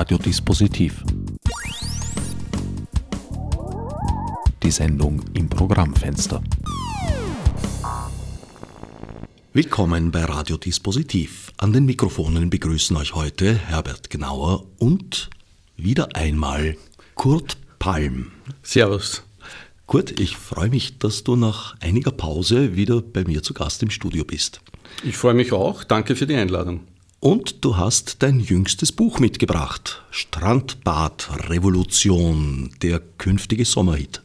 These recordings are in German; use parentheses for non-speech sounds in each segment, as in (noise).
Radiodispositiv. Die Sendung im Programmfenster. Willkommen bei Radiodispositiv. An den Mikrofonen begrüßen euch heute Herbert Genauer und wieder einmal Kurt Palm. Servus. Kurt, ich freue mich, dass du nach einiger Pause wieder bei mir zu Gast im Studio bist. Ich freue mich auch. Danke für die Einladung. Und du hast dein jüngstes Buch mitgebracht. Strandbad Revolution, der künftige Sommerhit.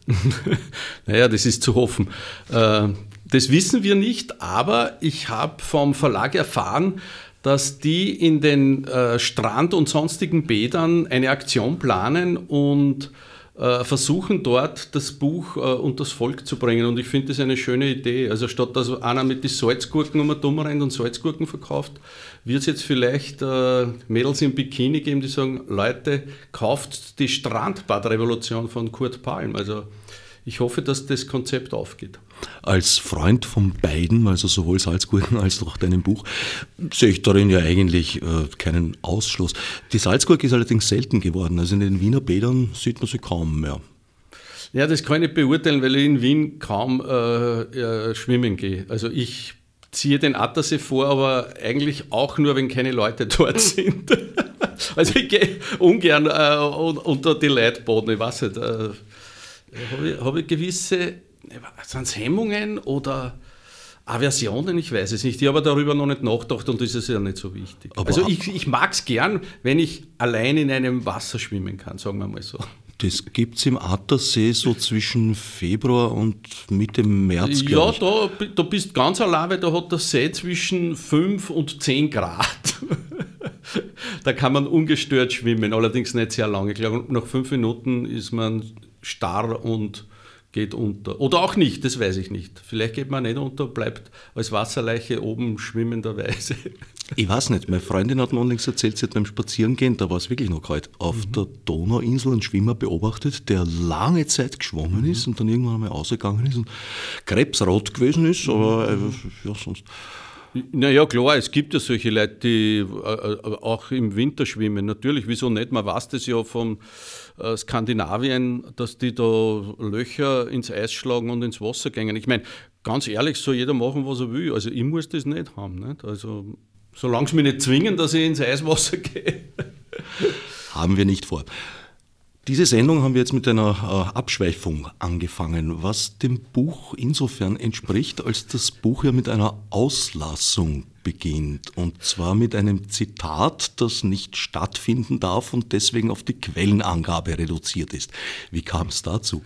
(laughs) naja, das ist zu hoffen. Äh, das wissen wir nicht, aber ich habe vom Verlag erfahren, dass die in den äh, Strand- und sonstigen Bädern eine Aktion planen und versuchen dort das Buch äh, und das Volk zu bringen. Und ich finde das eine schöne Idee. Also statt dass einer mit den Salzgurken um dumm rennt und Salzgurken verkauft, wird es jetzt vielleicht äh, Mädels im Bikini geben, die sagen, Leute, kauft die Strandbadrevolution von Kurt Palm. Also ich hoffe, dass das Konzept aufgeht. Als Freund von beiden, also sowohl Salzgurken als auch deinem Buch, sehe ich darin ja eigentlich äh, keinen Ausschluss. Die Salzgurke ist allerdings selten geworden. Also in den Wiener Bädern sieht man sie kaum mehr. Ja, das kann ich beurteilen, weil ich in Wien kaum äh, äh, schwimmen gehe. Also ich ziehe den Attersee vor, aber eigentlich auch nur, wenn keine Leute (laughs) dort sind. (laughs) also ich gehe ungern äh, unter die Leitboden. Ich weiß nicht. Äh, habe ich, hab ich gewisse sind es Hemmungen oder Aversionen? Ich weiß es nicht. Ich habe darüber noch nicht nachgedacht und das ist ja nicht so wichtig. Aber also ich, ich mag es gern, wenn ich allein in einem Wasser schwimmen kann, sagen wir mal so. Das gibt es im Attersee so zwischen Februar und Mitte März. Ja, da, da bist ganz allein, weil da hat der See zwischen 5 und 10 Grad. (laughs) da kann man ungestört schwimmen, allerdings nicht sehr lange. Ich glaube, nach fünf Minuten ist man starr und geht unter. Oder auch nicht, das weiß ich nicht. Vielleicht geht man nicht unter, bleibt als Wasserleiche oben schwimmenderweise. Ich weiß nicht, meine Freundin hat mir unlängst erzählt, sie hat beim Spazierengehen, da war es wirklich noch kalt, auf mhm. der Donauinsel einen Schwimmer beobachtet, der lange Zeit geschwommen mhm. ist und dann irgendwann einmal ausgegangen ist und krebsrot gewesen ist, aber mhm. ja, sonst. Naja, klar, es gibt ja solche Leute, die äh, äh, auch im Winter schwimmen. Natürlich, wieso nicht? Man weiß das ja vom äh, Skandinavien, dass die da Löcher ins Eis schlagen und ins Wasser gehen. Ich meine, ganz ehrlich, soll jeder machen, was er will. Also ich muss das nicht haben. Nicht? Also solange sie mich nicht zwingen, dass ich ins Eiswasser (laughs) gehe. Haben wir nicht vor. Diese Sendung haben wir jetzt mit einer äh, Abschweifung angefangen, was dem Buch insofern entspricht, als das Buch ja mit einer Auslassung beginnt. Und zwar mit einem Zitat, das nicht stattfinden darf und deswegen auf die Quellenangabe reduziert ist. Wie kam es dazu?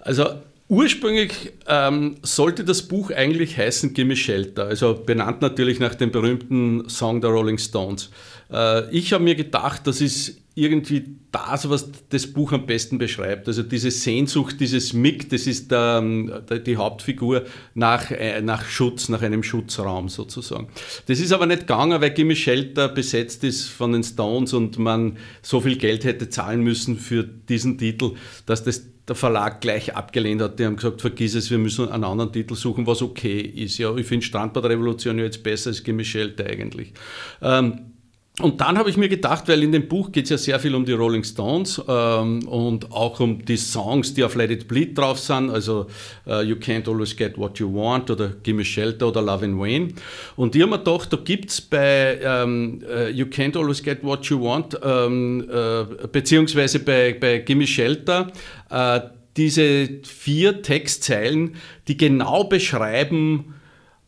Also Ursprünglich ähm, sollte das Buch eigentlich heißen Gimme Shelter, also benannt natürlich nach dem berühmten Song der Rolling Stones. Äh, ich habe mir gedacht, das ist irgendwie das, was das Buch am besten beschreibt. Also diese Sehnsucht, dieses Mick, das ist der, der, die Hauptfigur nach, äh, nach Schutz, nach einem Schutzraum sozusagen. Das ist aber nicht gegangen, weil Gimme Shelter besetzt ist von den Stones und man so viel Geld hätte zahlen müssen für diesen Titel, dass das der Verlag gleich abgelehnt hat. Die haben gesagt, vergiss es, wir müssen einen anderen Titel suchen, was okay ist. Ja, ich finde Strandbadrevolution jetzt besser als Gimme Shelter eigentlich. Ähm, und dann habe ich mir gedacht, weil in dem Buch geht es ja sehr viel um die Rolling Stones ähm, und auch um die Songs, die auf Let It Bleed drauf sind, also uh, You Can't Always Get What You Want oder Gimme Shelter oder Love and Wayne. Und ich habe mir gedacht, da gibt es bei ähm, uh, You Can't Always Get What You Want, ähm, äh, beziehungsweise bei, bei Gimme Shelter, äh, diese vier Textzeilen, die genau beschreiben,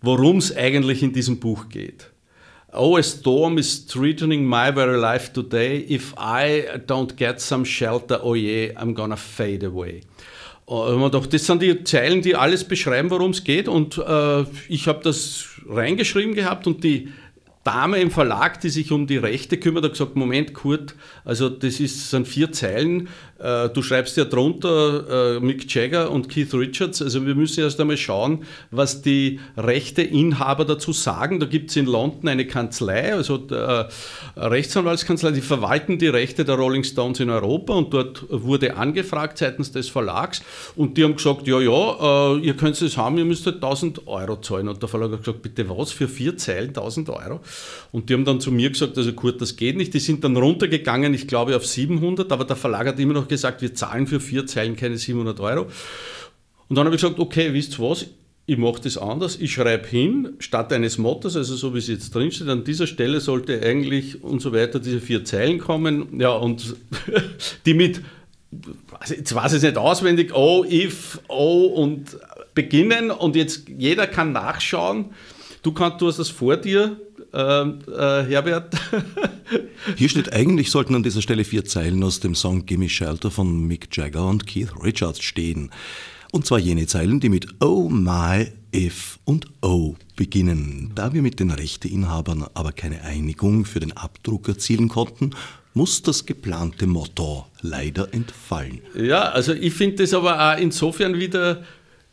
worum es eigentlich in diesem Buch geht. Oh, a storm is threatening my very life today. If I don't get some shelter, oh yeah, I'm gonna fade away. Und doch, das sind die Zeilen, die alles beschreiben, worum es geht. Und äh, ich habe das reingeschrieben gehabt und die Dame im Verlag, die sich um die Rechte kümmert, hat gesagt, Moment, Kurt, also das ist, sind vier Zeilen, du schreibst ja drunter äh, Mick Jagger und Keith Richards, also wir müssen erst einmal schauen, was die Rechteinhaber dazu sagen. Da gibt es in London eine Kanzlei, also äh, Rechtsanwaltskanzlei, die verwalten die Rechte der Rolling Stones in Europa und dort wurde angefragt seitens des Verlags und die haben gesagt, ja, ja, ihr könnt es haben, ihr müsst 1000 Euro zahlen. Und der Verlag hat gesagt, bitte was, für vier Zeilen 1000 Euro? Und die haben dann zu mir gesagt, also Kurt, das geht nicht. Die sind dann runtergegangen, ich glaube auf 700, aber der Verlag hat immer noch gesagt, wir zahlen für vier Zeilen keine 700 Euro. Und dann habe ich gesagt, okay, wisst ihr was, ich mache das anders, ich schreibe hin, statt eines Mottos, also so wie es jetzt drinsteht, an dieser Stelle sollte eigentlich und so weiter diese vier Zeilen kommen, ja, und (laughs) die mit, jetzt weiß ich es nicht auswendig, oh, if, oh und beginnen. Und jetzt jeder kann nachschauen. Du, kannst, du hast das vor dir, äh, äh, Herbert. (laughs) Hier steht, eigentlich sollten an dieser Stelle vier Zeilen aus dem Song Gimme Shelter von Mick Jagger und Keith Richards stehen. Und zwar jene Zeilen, die mit Oh my, if und oh beginnen. Da wir mit den Rechteinhabern aber keine Einigung für den Abdruck erzielen konnten, muss das geplante Motto leider entfallen. Ja, also ich finde das aber auch insofern wieder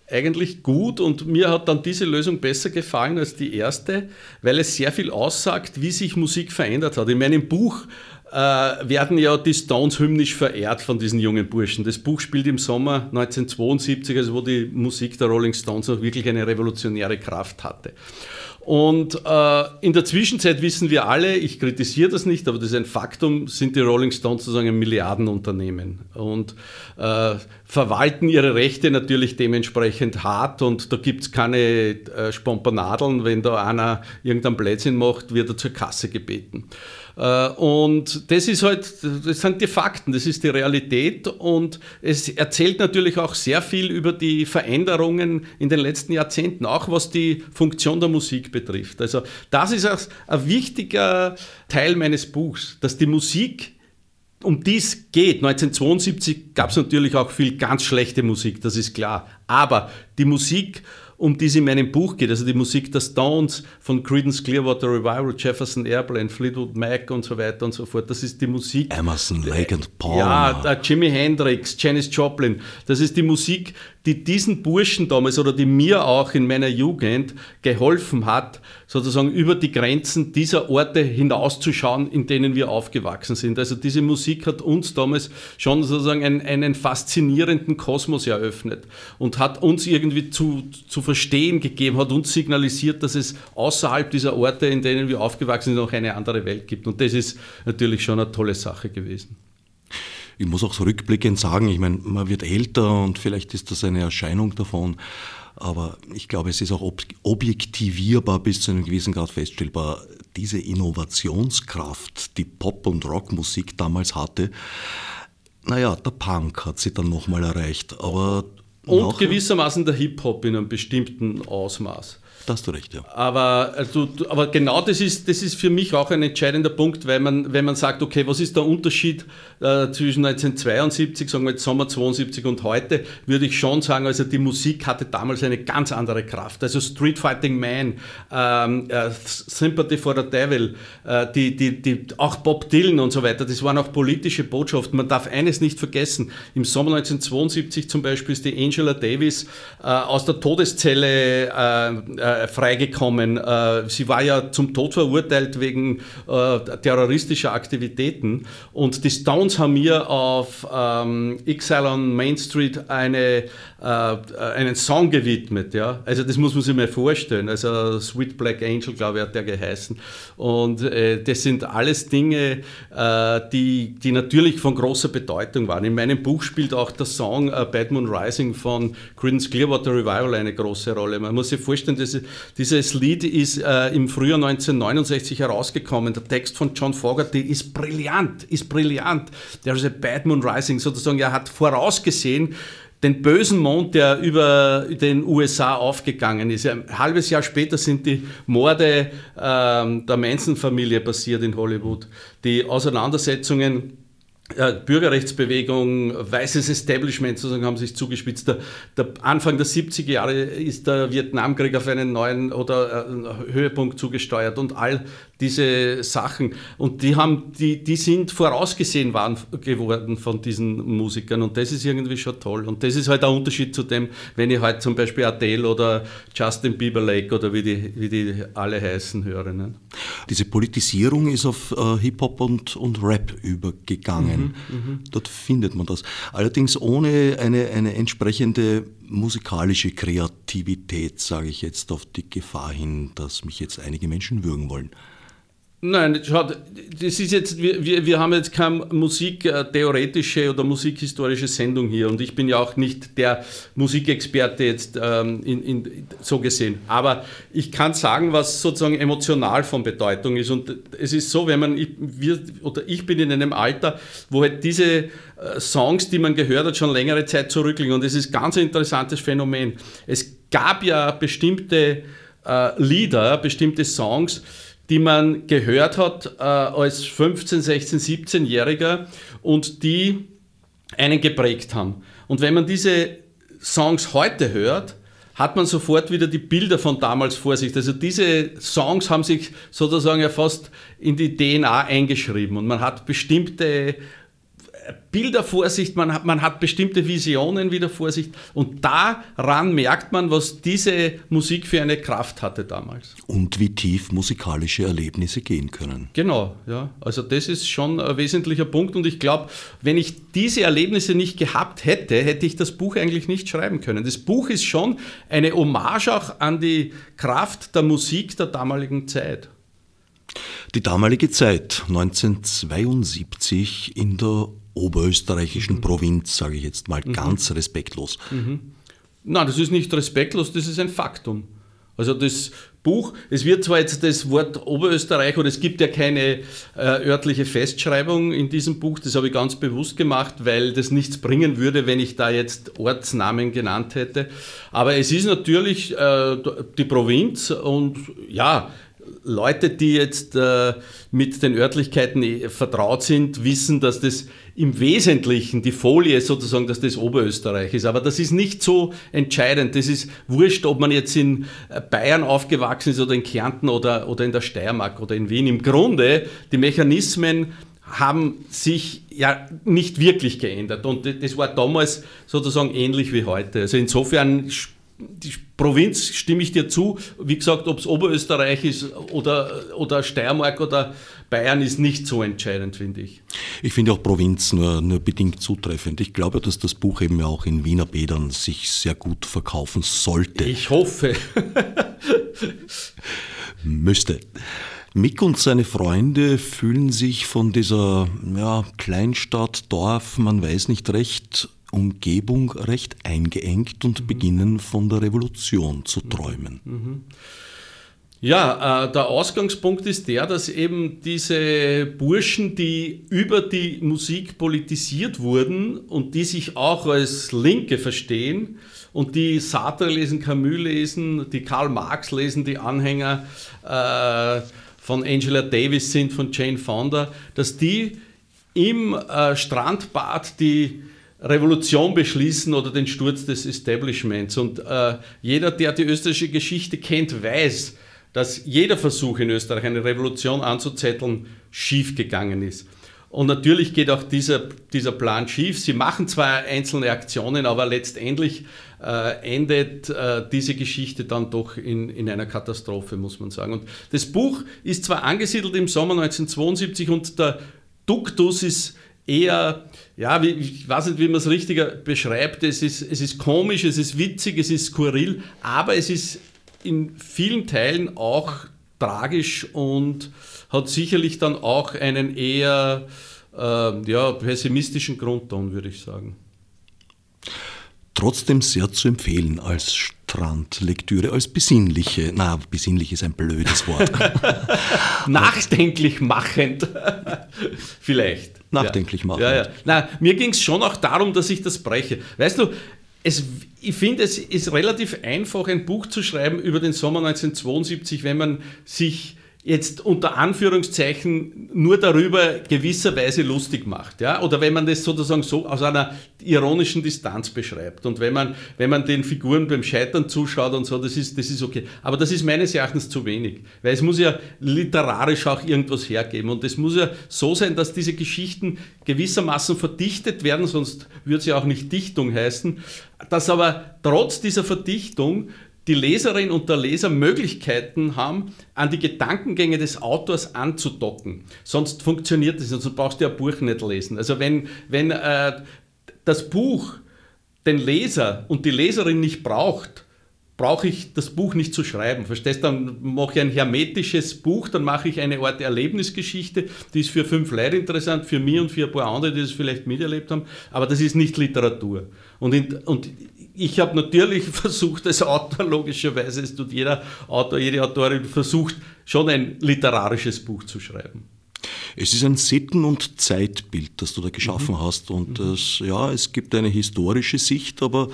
eigentlich gut und mir hat dann diese Lösung besser gefallen als die erste, weil es sehr viel aussagt, wie sich Musik verändert hat. In meinem Buch äh, werden ja die Stones hymnisch verehrt von diesen jungen Burschen. Das Buch spielt im Sommer 1972, also wo die Musik der Rolling Stones noch wirklich eine revolutionäre Kraft hatte. Und äh, in der Zwischenzeit wissen wir alle, ich kritisiere das nicht, aber das ist ein Faktum, sind die Rolling Stones sozusagen ein Milliardenunternehmen und äh, verwalten ihre Rechte natürlich dementsprechend hart und da gibt es keine äh, Spompernadeln, wenn da einer irgendeinen Blödsinn macht, wird er zur Kasse gebeten. Äh, und das ist halt, das sind die Fakten, das ist die Realität und es erzählt natürlich auch sehr viel über die Veränderungen in den letzten Jahrzehnten, auch was die Funktion der Musik betrifft. Also das ist auch ein wichtiger Teil meines Buchs, dass die Musik um dies geht. 1972 gab es natürlich auch viel ganz schlechte Musik, das ist klar. Aber die Musik um die es in meinem Buch geht. Also die Musik der Stones, von Creedence Clearwater Revival, Jefferson Airplane, Fleetwood Mac und so weiter und so fort. Das ist die Musik. Emerson, Lake and Paul. Ja, Jimi Hendrix, Janis Joplin. Das ist die Musik, die diesen Burschen damals oder die mir auch in meiner Jugend geholfen hat, sozusagen über die Grenzen dieser Orte hinauszuschauen, in denen wir aufgewachsen sind. Also diese Musik hat uns damals schon sozusagen einen, einen faszinierenden Kosmos eröffnet und hat uns irgendwie zu, zu verstehen gegeben, hat uns signalisiert, dass es außerhalb dieser Orte, in denen wir aufgewachsen sind, noch eine andere Welt gibt. Und das ist natürlich schon eine tolle Sache gewesen. Ich muss auch so rückblickend sagen, ich meine, man wird älter und vielleicht ist das eine Erscheinung davon, aber ich glaube, es ist auch objektivierbar bis zu einem gewissen Grad feststellbar, diese Innovationskraft, die Pop- und Rockmusik damals hatte, naja, der Punk hat sie dann nochmal erreicht, aber... Und gewissermaßen der Hip-Hop in einem bestimmten Ausmaß. Da hast du recht, ja. Aber, also, aber genau das ist, das ist für mich auch ein entscheidender Punkt, weil man, wenn man sagt, okay, was ist der Unterschied äh, zwischen 1972, sagen wir jetzt Sommer 72 und heute, würde ich schon sagen, also die Musik hatte damals eine ganz andere Kraft. Also Street Fighting Man, ähm, äh, Sympathy for the Devil, äh, die, die, die, auch Bob Dylan und so weiter, das waren auch politische Botschaften. Man darf eines nicht vergessen, im Sommer 1972 zum Beispiel ist die Angela Davis äh, aus der Todeszelle äh, freigekommen. Äh, sie war ja zum Tod verurteilt wegen äh, terroristischer Aktivitäten. Und die Stones haben mir auf ähm, on Main Street eine äh, einen Song gewidmet. Ja? Also das muss man sich mal vorstellen. Also Sweet Black Angel, glaube ich, hat der geheißen. Und das sind alles Dinge, die, die natürlich von großer Bedeutung waren. In meinem Buch spielt auch der Song Bad Moon Rising von Creedence Clearwater Revival eine große Rolle. Man muss sich vorstellen, dass, dieses Lied ist äh, im Frühjahr 1969 herausgekommen. Der Text von John Fogerty ist brillant, ist brillant. Der ist Bad Moon Rising sozusagen. Er hat vorausgesehen, den bösen Mond, der über den USA aufgegangen ist. Ein halbes Jahr später sind die Morde ähm, der Manson-Familie passiert in Hollywood. Die Auseinandersetzungen Bürgerrechtsbewegung, weißes Establishment sozusagen haben sich zugespitzt. Der, der, Anfang der 70er Jahre ist der Vietnamkrieg auf einen neuen oder äh, Höhepunkt zugesteuert und all diese Sachen. Und die haben, die, die sind vorausgesehen waren, geworden von diesen Musikern und das ist irgendwie schon toll. Und das ist halt der Unterschied zu dem, wenn ich halt zum Beispiel Adele oder Justin Bieber Lake oder wie die, wie die alle heißen höre. Ne? Diese Politisierung ist auf äh, Hip-Hop und, und Rap übergegangen. Mhm, mhm, Dort findet man das. Allerdings ohne eine, eine entsprechende musikalische Kreativität, sage ich jetzt auf die Gefahr hin, dass mich jetzt einige Menschen würgen wollen. Nein, schaut, das ist jetzt, wir, wir, haben jetzt keine musiktheoretische oder musikhistorische Sendung hier und ich bin ja auch nicht der Musikexperte jetzt ähm, in, in, so gesehen. Aber ich kann sagen, was sozusagen emotional von Bedeutung ist. Und es ist so, wenn man, ich, wir, oder ich bin in einem Alter, wo halt diese äh, Songs, die man gehört hat, schon längere Zeit zurückliegen. Und es ist ganz ein interessantes Phänomen. Es gab ja bestimmte äh, Lieder, bestimmte Songs, die man gehört hat äh, als 15, 16, 17-Jähriger und die einen geprägt haben. Und wenn man diese Songs heute hört, hat man sofort wieder die Bilder von damals vor sich. Also diese Songs haben sich sozusagen ja fast in die DNA eingeschrieben und man hat bestimmte Bilder vor sich, man hat, man hat bestimmte Visionen wieder vor sich und daran merkt man, was diese Musik für eine Kraft hatte damals. Und wie tief musikalische Erlebnisse gehen können. Genau, ja. Also das ist schon ein wesentlicher Punkt und ich glaube, wenn ich diese Erlebnisse nicht gehabt hätte, hätte ich das Buch eigentlich nicht schreiben können. Das Buch ist schon eine Hommage auch an die Kraft der Musik der damaligen Zeit. Die damalige Zeit, 1972 in der oberösterreichischen mhm. Provinz, sage ich jetzt mal mhm. ganz respektlos. Mhm. Nein, das ist nicht respektlos, das ist ein Faktum. Also das Buch, es wird zwar jetzt das Wort Oberösterreich oder es gibt ja keine äh, örtliche Festschreibung in diesem Buch, das habe ich ganz bewusst gemacht, weil das nichts bringen würde, wenn ich da jetzt Ortsnamen genannt hätte. Aber es ist natürlich äh, die Provinz und ja, Leute, die jetzt äh, mit den Örtlichkeiten eh vertraut sind, wissen, dass das im Wesentlichen die Folie sozusagen, dass das Oberösterreich ist. Aber das ist nicht so entscheidend. Das ist wurscht, ob man jetzt in äh, Bayern aufgewachsen ist oder in Kärnten oder, oder in der Steiermark oder in Wien. Im Grunde, die Mechanismen haben sich ja nicht wirklich geändert. Und das war damals sozusagen ähnlich wie heute. Also insofern die Provinz stimme ich dir zu. Wie gesagt, ob es Oberösterreich ist oder, oder Steiermark oder Bayern ist nicht so entscheidend, finde ich. Ich finde auch Provinz nur, nur bedingt zutreffend. Ich glaube, dass das Buch eben auch in Wiener Bädern sich sehr gut verkaufen sollte. Ich hoffe. (laughs) Müsste. Mick und seine Freunde fühlen sich von dieser ja, Kleinstadt, Dorf, man weiß nicht recht, Umgebung recht eingeengt und mhm. beginnen von der Revolution zu träumen. Mhm. Ja, äh, der Ausgangspunkt ist der, dass eben diese Burschen, die über die Musik politisiert wurden und die sich auch als Linke verstehen und die Sartre lesen, Camus lesen, die Karl Marx lesen, die Anhänger äh, von Angela Davis sind, von Jane Fonda, dass die im äh, Strandbad die Revolution beschließen oder den Sturz des Establishments. Und äh, jeder, der die österreichische Geschichte kennt, weiß, dass jeder Versuch in Österreich, eine Revolution anzuzetteln, schiefgegangen ist. Und natürlich geht auch dieser, dieser Plan schief. Sie machen zwar einzelne Aktionen, aber letztendlich äh, endet äh, diese Geschichte dann doch in, in einer Katastrophe, muss man sagen. Und das Buch ist zwar angesiedelt im Sommer 1972 und der Duktus ist eher, ja, wie, ich weiß nicht, wie man es richtiger beschreibt. Es ist, es ist komisch, es ist witzig, es ist skurril, aber es ist in vielen Teilen auch tragisch und hat sicherlich dann auch einen eher äh, ja, pessimistischen Grundton, würde ich sagen. Trotzdem sehr zu empfehlen als Strandlektüre, als besinnliche. Na, besinnlich ist ein blödes Wort. (laughs) Nachdenklich machend. (laughs) Vielleicht. Nachdenklich ja. machend. Ja, ja. Na, mir ging es schon auch darum, dass ich das breche. Weißt du, es, ich finde, es ist relativ einfach, ein Buch zu schreiben über den Sommer 1972, wenn man sich jetzt unter Anführungszeichen nur darüber gewisserweise lustig macht, ja, oder wenn man das sozusagen so aus einer ironischen Distanz beschreibt und wenn man, wenn man den Figuren beim Scheitern zuschaut und so, das ist, das ist okay. Aber das ist meines Erachtens zu wenig, weil es muss ja literarisch auch irgendwas hergeben und es muss ja so sein, dass diese Geschichten gewissermaßen verdichtet werden, sonst würde es ja auch nicht Dichtung heißen, dass aber trotz dieser Verdichtung die Leserin und der Leser Möglichkeiten haben, an die Gedankengänge des Autors anzudocken. Sonst funktioniert nicht, sonst brauchst du ja ein Buch nicht lesen. Also wenn, wenn äh, das Buch den Leser und die Leserin nicht braucht, brauche ich das Buch nicht zu schreiben. Verstehst du? Dann mache ich ein hermetisches Buch, dann mache ich eine Art Erlebnisgeschichte, die ist für fünf Leute interessant, für mich und für ein paar andere, die das vielleicht miterlebt haben, aber das ist nicht Literatur. Und, in, und ich habe natürlich (laughs) versucht, als Autor, logischerweise, es tut jeder Autor, jede Autorin versucht, schon ein literarisches Buch zu schreiben. Es ist ein Sitten- und Zeitbild, das du da geschaffen mhm. hast. Und mhm. es, ja, es gibt eine historische Sicht, aber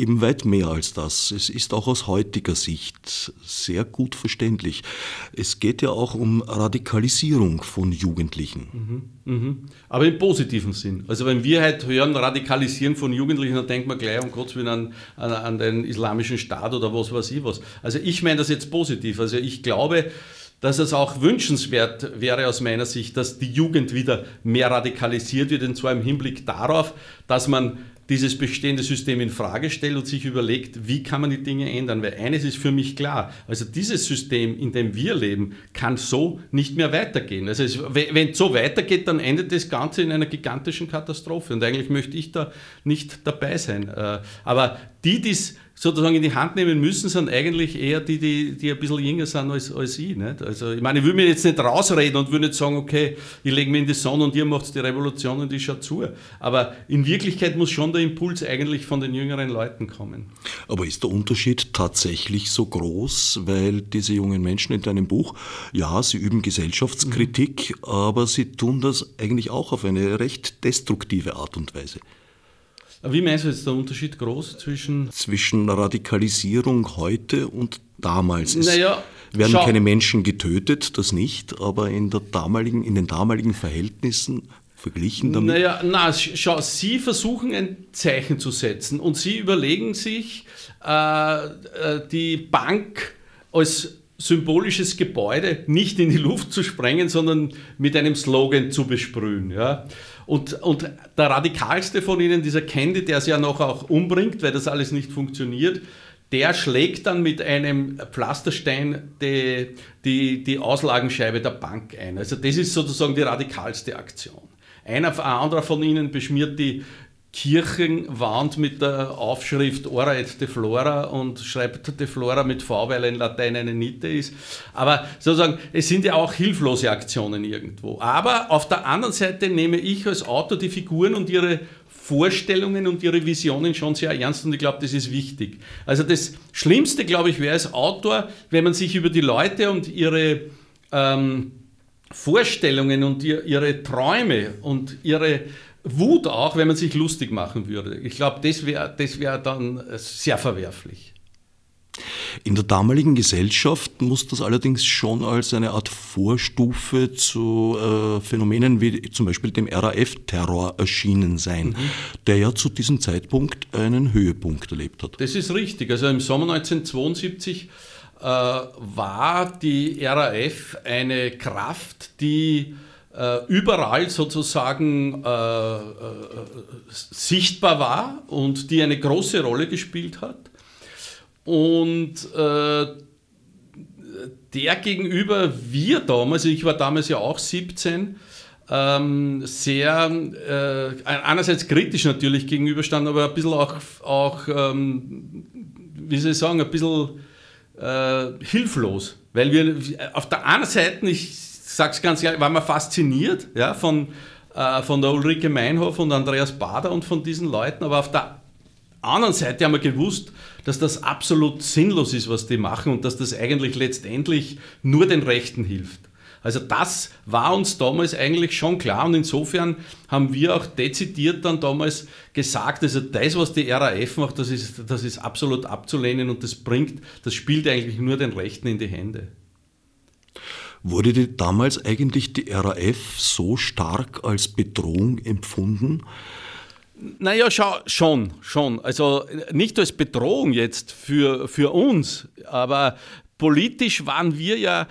eben weit mehr als das. Es ist auch aus heutiger Sicht sehr gut verständlich. Es geht ja auch um Radikalisierung von Jugendlichen. Mhm, mh. Aber im positiven Sinn. Also wenn wir halt hören, Radikalisieren von Jugendlichen, dann denkt man gleich um Gottes Willen an, an, an den islamischen Staat oder was weiß ich was. Also ich meine das jetzt positiv. Also ich glaube, dass es auch wünschenswert wäre aus meiner Sicht, dass die Jugend wieder mehr radikalisiert wird, und zwar im Hinblick darauf, dass man dieses bestehende System in Frage stellt und sich überlegt, wie kann man die Dinge ändern. Weil eines ist für mich klar, also dieses System, in dem wir leben, kann so nicht mehr weitergehen. Also es, wenn es so weitergeht, dann endet das Ganze in einer gigantischen Katastrophe. Und eigentlich möchte ich da nicht dabei sein. Äh, aber die, die es sozusagen in die Hand nehmen müssen, sind eigentlich eher die, die, die ein bisschen jünger sind als, als ich. Nicht? Also ich meine, ich will mir jetzt nicht rausreden und würde nicht sagen, okay, ich lege mich in die Sonne und ihr macht die Revolution und ich schaue zu. Aber in Wirklichkeit muss schon der Impuls eigentlich von den jüngeren Leuten kommen. Aber ist der Unterschied tatsächlich so groß, weil diese jungen Menschen in deinem Buch, ja, sie üben Gesellschaftskritik, mhm. aber sie tun das eigentlich auch auf eine recht destruktive Art und Weise. Wie meinst du jetzt der Unterschied groß zwischen... Zwischen Radikalisierung heute und damals. Es naja, werden schau. keine Menschen getötet, das nicht, aber in, der damaligen, in den damaligen Verhältnissen verglichen damit? Naja, na, schau, Sie versuchen ein Zeichen zu setzen und Sie überlegen sich, äh, äh die Bank als symbolisches Gebäude nicht in die Luft zu sprengen, sondern mit einem Slogan zu besprühen. Ja? Und, und der radikalste von ihnen, dieser Candy, der es ja noch auch umbringt, weil das alles nicht funktioniert, der schlägt dann mit einem Pflasterstein die, die, die Auslagenscheibe der Bank ein. Also das ist sozusagen die radikalste Aktion. Einer, ein anderer von ihnen beschmiert die, Kirchenwand mit der Aufschrift Ora et de Flora und schreibt de Flora mit V, weil in Latein eine Niete ist. Aber sozusagen, es sind ja auch hilflose Aktionen irgendwo. Aber auf der anderen Seite nehme ich als Autor die Figuren und ihre Vorstellungen und ihre Visionen schon sehr ernst und ich glaube, das ist wichtig. Also das Schlimmste, glaube ich, wäre als Autor, wenn man sich über die Leute und ihre ähm, Vorstellungen und ihre Träume und ihre Wut auch, wenn man sich lustig machen würde. Ich glaube, das wäre das wär dann sehr verwerflich. In der damaligen Gesellschaft muss das allerdings schon als eine Art Vorstufe zu äh, Phänomenen wie zum Beispiel dem RAF-Terror erschienen sein, mhm. der ja zu diesem Zeitpunkt einen Höhepunkt erlebt hat. Das ist richtig. Also im Sommer 1972 äh, war die RAF eine Kraft, die äh, überall sozusagen äh, äh, sichtbar war und die eine große Rolle gespielt hat. Und äh, der gegenüber wir damals, ich war damals ja auch 17, ähm, sehr äh, einerseits kritisch natürlich gegenüberstanden, aber ein bisschen auch, auch ähm, wie soll ich sagen, ein bisschen äh, hilflos. Weil wir auf der einen Seite, ich sag's ganz ehrlich, war man fasziniert ja, von, äh, von der Ulrike Meinhof und Andreas Bader und von diesen Leuten, aber auf der anderen Seite haben wir gewusst, dass das absolut sinnlos ist, was die machen und dass das eigentlich letztendlich nur den Rechten hilft. Also das war uns damals eigentlich schon klar und insofern haben wir auch dezidiert dann damals gesagt, also das, was die RAF macht, das ist, das ist absolut abzulehnen und das bringt, das spielt eigentlich nur den Rechten in die Hände. Wurde die damals eigentlich die RAF so stark als Bedrohung empfunden? Naja, schau, schon, schon. Also nicht als Bedrohung jetzt für, für uns, aber politisch waren wir ja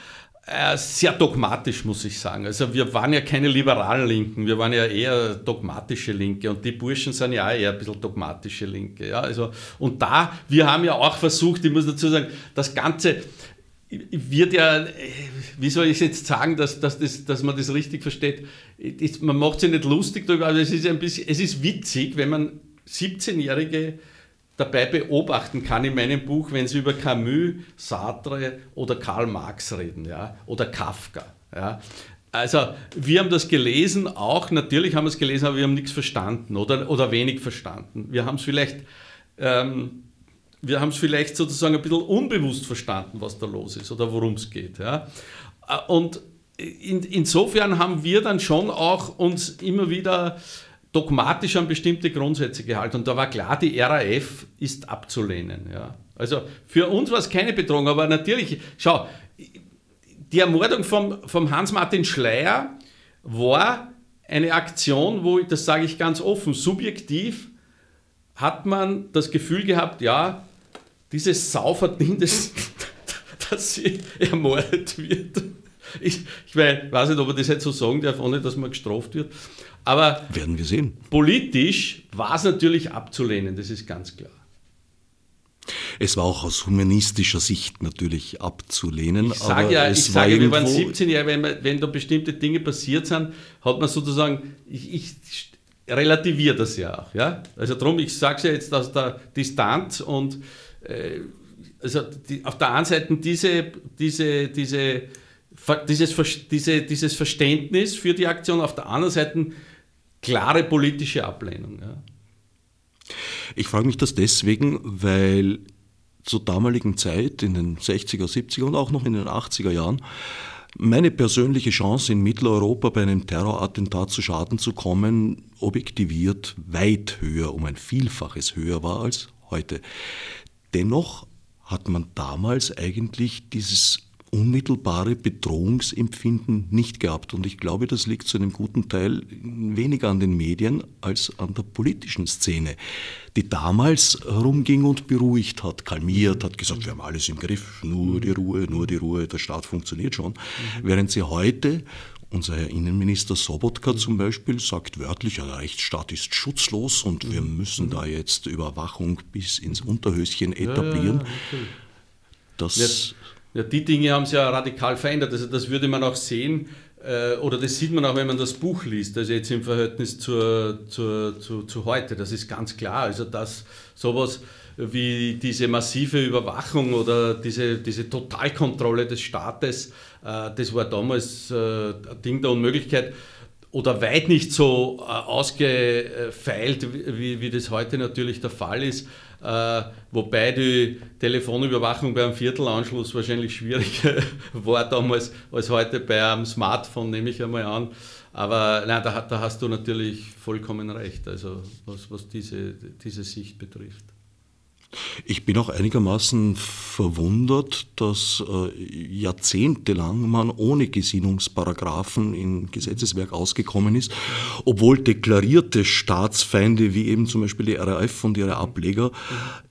äh, sehr dogmatisch, muss ich sagen. Also wir waren ja keine liberalen Linken, wir waren ja eher dogmatische Linke und die Burschen sind ja auch eher ein bisschen dogmatische Linke. Ja? Also, und da, wir haben ja auch versucht, ich muss dazu sagen, das Ganze wird ja, wie soll ich jetzt sagen, dass, dass, das, dass man das richtig versteht, man macht sich nicht lustig darüber, aber es ist ein bisschen, es ist witzig, wenn man 17-Jährige dabei beobachten kann in meinem Buch, wenn sie über Camus, Sartre oder Karl Marx reden, ja, oder Kafka. Ja. Also wir haben das gelesen, auch natürlich haben wir es gelesen, aber wir haben nichts verstanden oder, oder wenig verstanden. Wir haben es vielleicht, ähm, wir haben es vielleicht sozusagen ein bisschen unbewusst verstanden, was da los ist oder worum es geht. Ja. Und in, insofern haben wir dann schon auch uns immer wieder dogmatisch an bestimmte Grundsätze gehalten. Und da war klar, die RAF ist abzulehnen. Ja. Also für uns war es keine Bedrohung, aber natürlich, schau, die Ermordung vom, vom Hans-Martin Schleier war eine Aktion, wo, das sage ich ganz offen, subjektiv hat man das Gefühl gehabt, ja, diese Sau verdient es, (laughs) dass sie ermordet wird. Ich, ich weiß nicht, ob man das jetzt so sagen darf, ohne dass man gestraft wird. Aber werden wir sehen. Politisch war es natürlich abzulehnen, das ist ganz klar. Es war auch aus humanistischer Sicht natürlich abzulehnen. Ich sage ja, ich sage, ja, wir waren 17 Jahre, wenn, wenn da bestimmte Dinge passiert sind, hat man sozusagen, ich, ich relativiere das ja auch. Ja? Also darum, ich sage es ja jetzt aus der Distanz und also die, auf der einen Seite diese, diese, diese, dieses, diese, dieses Verständnis für die Aktion, auf der anderen Seite klare politische Ablehnung. Ja. Ich frage mich das deswegen, weil zur damaligen Zeit, in den 60er, 70er und auch noch in den 80er Jahren, meine persönliche Chance in Mitteleuropa bei einem Terrorattentat zu Schaden zu kommen, objektiviert weit höher, um ein Vielfaches höher war als heute. Dennoch hat man damals eigentlich dieses unmittelbare Bedrohungsempfinden nicht gehabt. Und ich glaube, das liegt zu einem guten Teil weniger an den Medien als an der politischen Szene, die damals herumging und beruhigt hat, kalmiert, hat gesagt, wir haben alles im Griff, nur die Ruhe, nur die Ruhe, der Staat funktioniert schon. Während sie heute unser Herr Innenminister Sobotka zum Beispiel sagt wörtlich, der Rechtsstaat ist schutzlos und wir müssen da jetzt Überwachung bis ins Unterhöschen etablieren. Das ja, die Dinge haben sich ja radikal verändert. Also das würde man auch sehen, äh, oder das sieht man auch, wenn man das Buch liest, also jetzt im Verhältnis zur, zur, zu, zu heute. Das ist ganz klar. Also dass sowas wie diese massive Überwachung oder diese, diese Totalkontrolle des Staates, das war damals äh, ein Ding der Unmöglichkeit oder weit nicht so äh, ausgefeilt, wie, wie das heute natürlich der Fall ist. Äh, wobei die Telefonüberwachung beim Viertelanschluss wahrscheinlich schwieriger (laughs) war damals als heute bei einem Smartphone, nehme ich einmal an. Aber nein, da, da hast du natürlich vollkommen recht, also was, was diese, diese Sicht betrifft. Ich bin auch einigermaßen verwundert, dass äh, jahrzehntelang man ohne Gesinnungsparagraphen im Gesetzeswerk ausgekommen ist, obwohl deklarierte Staatsfeinde wie eben zum Beispiel die RAF und ihre Ableger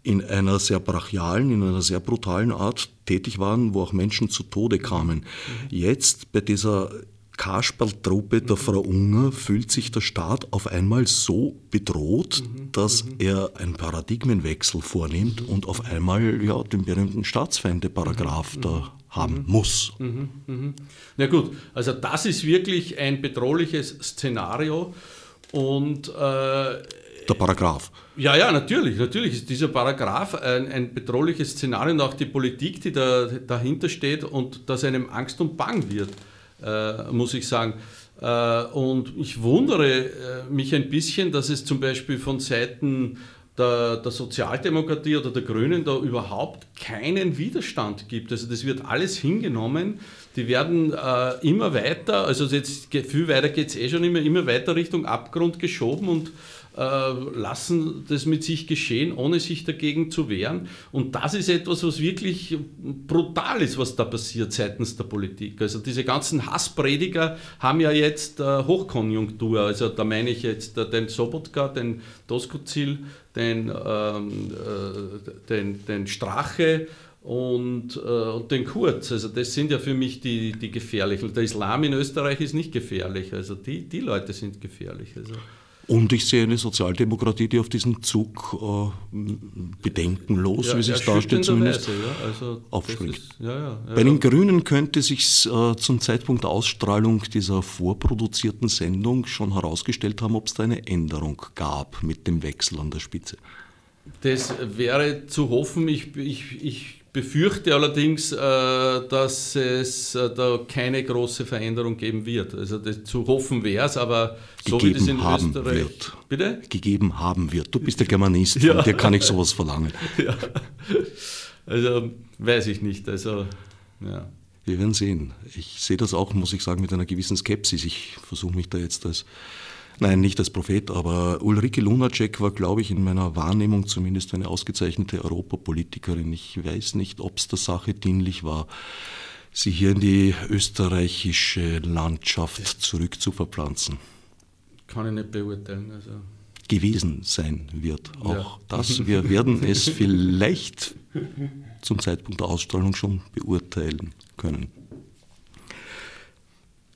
in einer sehr brachialen, in einer sehr brutalen Art tätig waren, wo auch Menschen zu Tode kamen. Jetzt bei dieser Kasperltruppe der Frau Unger fühlt sich der Staat auf einmal so bedroht, mhm. dass mhm. er einen Paradigmenwechsel vornimmt und auf einmal ja, den berühmten Staatsfeinde-Paragraph mhm. da haben muss. Mhm. Mhm. Na gut, also das ist wirklich ein bedrohliches Szenario und äh, der Paragraph. Ja, ja, natürlich, natürlich ist dieser Paragraph ein, ein bedrohliches Szenario und auch die Politik, die da, dahinter steht und dass einem Angst und Bang wird äh, muss ich sagen. Äh, und ich wundere äh, mich ein bisschen, dass es zum Beispiel von Seiten der, der, Sozialdemokratie oder der Grünen da überhaupt keinen Widerstand gibt. Also das wird alles hingenommen. Die werden äh, immer weiter, also jetzt viel weiter geht es eh schon immer, immer weiter Richtung Abgrund geschoben und lassen das mit sich geschehen, ohne sich dagegen zu wehren. Und das ist etwas, was wirklich brutal ist, was da passiert seitens der Politik. Also diese ganzen Hassprediger haben ja jetzt äh, Hochkonjunktur. Also da meine ich jetzt äh, den Sobotka, den Doskozil, den, ähm, äh, den, den Strache und, äh, und den Kurz. Also das sind ja für mich die, die gefährlichen. Der Islam in Österreich ist nicht gefährlich. Also die, die Leute sind gefährlich. Also. Und ich sehe eine Sozialdemokratie, die auf diesen Zug äh, bedenkenlos, ja, wie sich darstellt, zumindest ja, also aufspringt. Ist, ja, Bei den Grünen könnte sich äh, zum Zeitpunkt der Ausstrahlung dieser vorproduzierten Sendung schon herausgestellt haben, ob es da eine Änderung gab mit dem Wechsel an der Spitze. Das wäre zu hoffen. Ich, ich, ich befürchte allerdings, äh, dass es äh, da keine große Veränderung geben wird. Also zu hoffen wäre es, aber so Gegeben wie das in haben Österreich... Wird. Bitte? Gegeben haben wird. Du bist der Germanist, ja. von dir kann ich sowas verlangen. (laughs) Ja. Also weiß ich nicht. Also, ja. Wir werden sehen. Ich sehe das auch, muss ich sagen, mit einer gewissen Skepsis. Ich versuche mich da jetzt als Nein, nicht als Prophet, aber Ulrike Lunacek war, glaube ich, in meiner Wahrnehmung zumindest eine ausgezeichnete Europapolitikerin. Ich weiß nicht, ob es der Sache dienlich war, sie hier in die österreichische Landschaft zurückzuverpflanzen. Kann ich nicht beurteilen. Also gewesen sein wird. Auch ja. das, (laughs) wir werden es vielleicht zum Zeitpunkt der Ausstrahlung schon beurteilen können.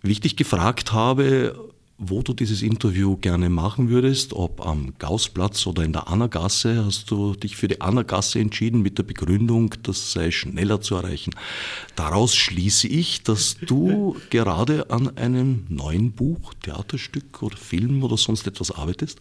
Wichtig gefragt habe, wo du dieses Interview gerne machen würdest, ob am Gaußplatz oder in der Annergasse, hast du dich für die Annergasse entschieden mit der Begründung, das sei schneller zu erreichen. Daraus schließe ich, dass du (laughs) gerade an einem neuen Buch, Theaterstück oder Film oder sonst etwas arbeitest?